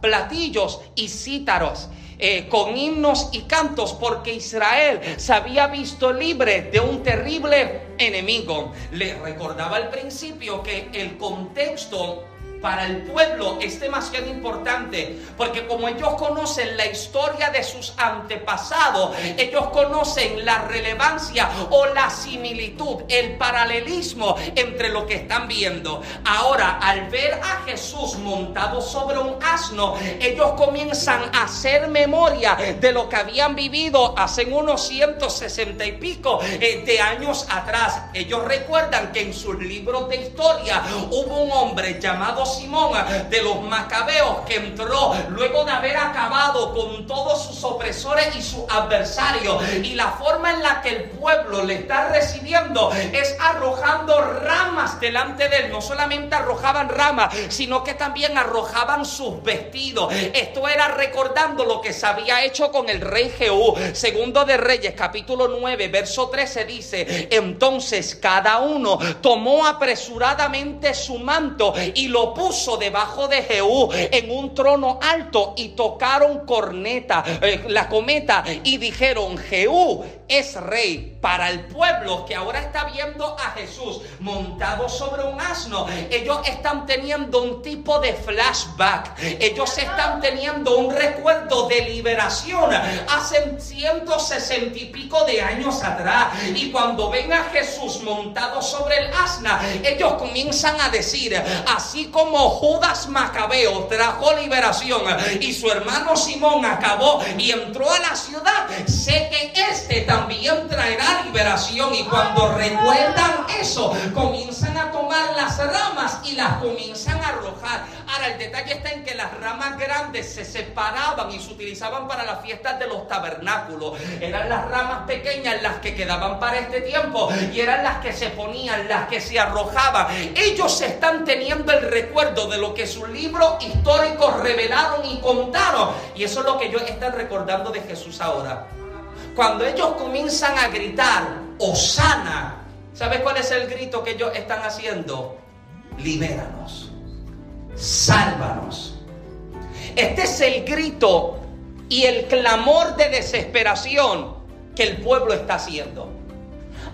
platillos y cítaros. eh, con himnos y cantos, porque Israel se había visto libre de un terrible enemigo. Le recordaba al principio que el contexto para el pueblo es demasiado importante porque como ellos conocen la historia de sus antepasados, ellos conocen la relevancia o la similitud, el paralelismo entre lo que están viendo. Ahora, al ver a Jesús montado sobre un asno, ellos comienzan a hacer memoria de lo que habían vivido hace unos 160 y pico eh, de años atrás. Ellos recuerdan que en sus libros de historia hubo un hombre llamado Simón de los Macabeos que entró luego de haber acabado con todos sus opresores y sus adversarios. Y la forma en la que el pueblo le está recibiendo es arrojando ramas delante de él. No solamente arrojaban ramas, sino que también arrojaban sus vestidos. Esto era recordando lo que se había hecho con el rey Jehú. Segundo de Reyes, capítulo 9, verso 13 dice, entonces cada uno tomó apresuradamente su manto y lo puso debajo de Jehú en un trono alto y tocaron corneta, eh, la cometa y dijeron, Jehú es rey. Para el pueblo que ahora está viendo a Jesús montado sobre un asno, ellos están teniendo un tipo de flashback. Ellos están teniendo un recuerdo de liberación hace 160 y pico de años atrás. Y cuando ven a Jesús montado sobre el asna, ellos comienzan a decir, así como Judas Macabeo trajo liberación y su hermano Simón acabó y entró a la ciudad, sé que este también traerá liberación. Y cuando recuerdan eso, comienzan a tomar las ramas y las comienzan a arrojar. Ahora, el detalle está en que las ramas grandes se separaban y se utilizaban para las fiestas de los tabernáculos. Eran las ramas pequeñas las que quedaban para este tiempo y eran las que se ponían, las que se arrojaban. Ellos están teniendo el recuerdo de lo que sus libros históricos revelaron y contaron. Y eso es lo que ellos están recordando de Jesús ahora. Cuando ellos comienzan a gritar, Osana, ¿sabes cuál es el grito que ellos están haciendo? Libéranos, sálvanos. Este es el grito y el clamor de desesperación que el pueblo está haciendo.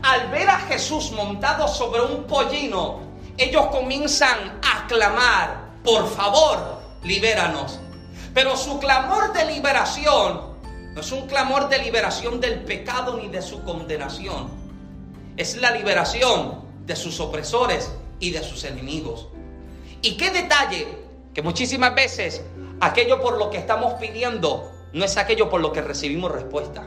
Al ver a Jesús montado sobre un pollino, ellos comienzan a clamar, por favor, libéranos. Pero su clamor de liberación no es un clamor de liberación del pecado ni de su condenación. Es la liberación de sus opresores y de sus enemigos. Y qué detalle que muchísimas veces aquello por lo que estamos pidiendo no es aquello por lo que recibimos respuesta.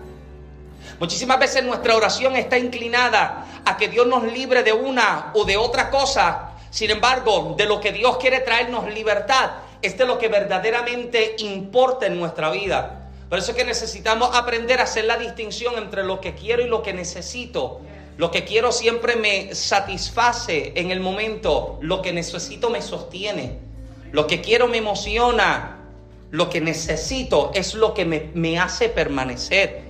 Muchísimas veces nuestra oración está inclinada a que Dios nos libre de una o de otra cosa. Sin embargo, de lo que Dios quiere traernos libertad es de lo que verdaderamente importa en nuestra vida. Por eso es que necesitamos aprender a hacer la distinción entre lo que quiero y lo que necesito. Lo que quiero siempre me satisface en el momento. Lo que necesito me sostiene. Lo que quiero me emociona. Lo que necesito es lo que me, me hace permanecer.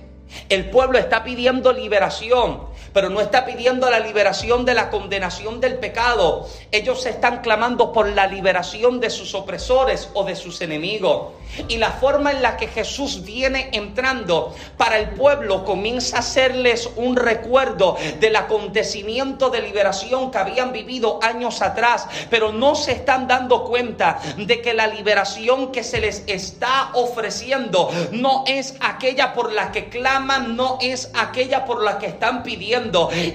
El pueblo está pidiendo liberación pero no está pidiendo la liberación de la condenación del pecado. Ellos están clamando por la liberación de sus opresores o de sus enemigos. Y la forma en la que Jesús viene entrando para el pueblo comienza a hacerles un recuerdo del acontecimiento de liberación que habían vivido años atrás, pero no se están dando cuenta de que la liberación que se les está ofreciendo no es aquella por la que claman, no es aquella por la que están pidiendo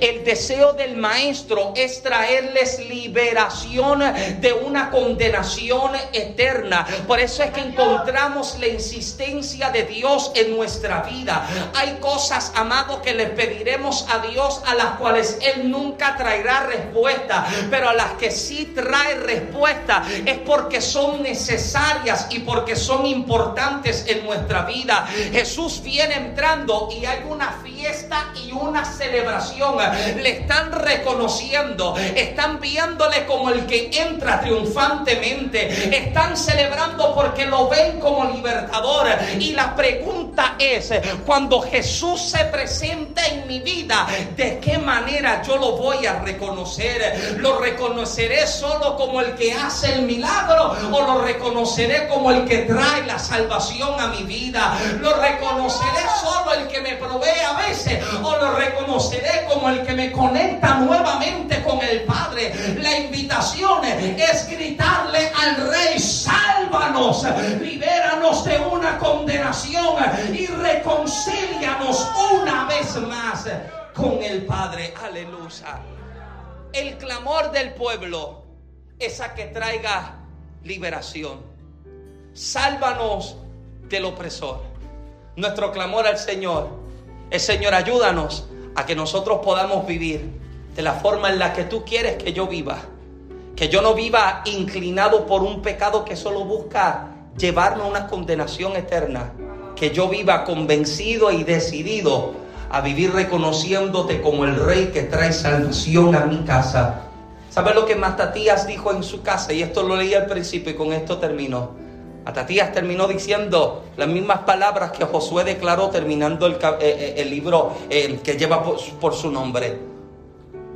el deseo del maestro es traerles liberación de una condenación eterna. Por eso es que encontramos la insistencia de Dios en nuestra vida. Hay cosas, amado, que le pediremos a Dios a las cuales Él nunca traerá respuesta, pero a las que sí trae respuesta es porque son necesarias y porque son importantes en nuestra vida. Jesús viene entrando y hay una fiesta y una celebración le están reconociendo, están viéndole como el que entra triunfantemente, están celebrando porque lo ven como libertador. Y la pregunta es, cuando Jesús se presenta en mi vida, ¿de qué manera yo lo voy a reconocer? ¿Lo reconoceré solo como el que hace el milagro o lo reconoceré como el que trae la salvación a mi vida? ¿Lo reconoceré solo el que me provee a veces o lo reconoceré como el que me conecta nuevamente con el Padre. La invitación es gritarle al Rey, sálvanos, libéranos de una condenación y reconcílianos una vez más con el Padre. Aleluya. El clamor del pueblo es a que traiga liberación. Sálvanos del opresor. Nuestro clamor al Señor es, Señor, ayúdanos a que nosotros podamos vivir de la forma en la que tú quieres que yo viva. Que yo no viva inclinado por un pecado que solo busca llevarme a una condenación eterna. Que yo viva convencido y decidido a vivir reconociéndote como el rey que trae salvación a mi casa. ¿Sabes lo que Matatías dijo en su casa? Y esto lo leí al principio y con esto termino. Atatías terminó diciendo las mismas palabras que Josué declaró terminando el, eh, eh, libro eh, que lleva por, su nombre.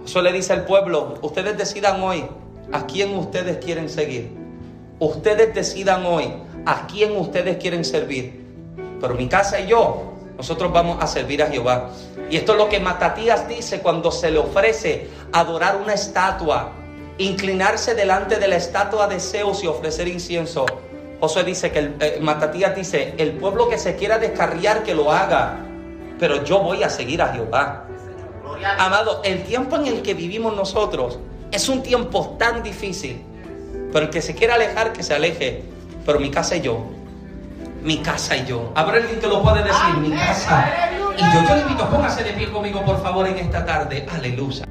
Josué le dice al pueblo, ustedes decidan hoy a quién ustedes quieren seguir. Ustedes decidan hoy a quién ustedes quieren servir. Pero mi casa y yo nosotros vamos a servir a Jehová. Y esto es lo que Matatías dice cuando se le ofrece adorar una estatua, inclinarse delante de la estatua de Zeus y ofrecer incienso. Josué dice que el, eh, Matatías dice, el pueblo que se quiera descarriar que lo haga, pero yo voy a seguir a Jehová. Amado, el tiempo en el que vivimos nosotros es un tiempo tan difícil. Pero el que se quiera alejar, que se aleje. Pero mi casa y yo. Mi casa y yo. Habrá alguien que lo puede decir, mi casa. Y yo, yo le invito, póngase de pie conmigo, por favor, en esta tarde. Aleluya.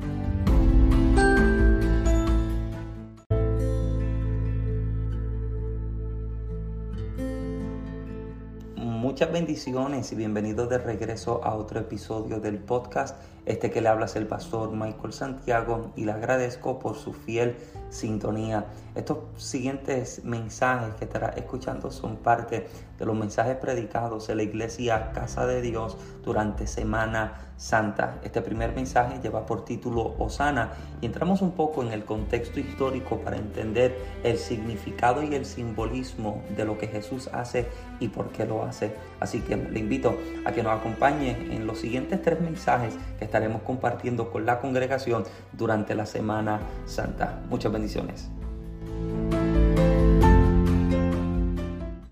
Muchas bendiciones y bienvenidos de regreso a otro episodio del podcast. Este que le habla es el pastor Michael Santiago y le agradezco por su fiel sintonía. Estos siguientes mensajes que estará escuchando son parte de los mensajes predicados en la iglesia Casa de Dios durante Semana Santa. Este primer mensaje lleva por título Osana y entramos un poco en el contexto histórico para entender el significado y el simbolismo de lo que Jesús hace y por qué lo hace. Así que le invito a que nos acompañe en los siguientes tres mensajes que estaremos compartiendo con la congregación durante la Semana Santa. Muchas bendiciones.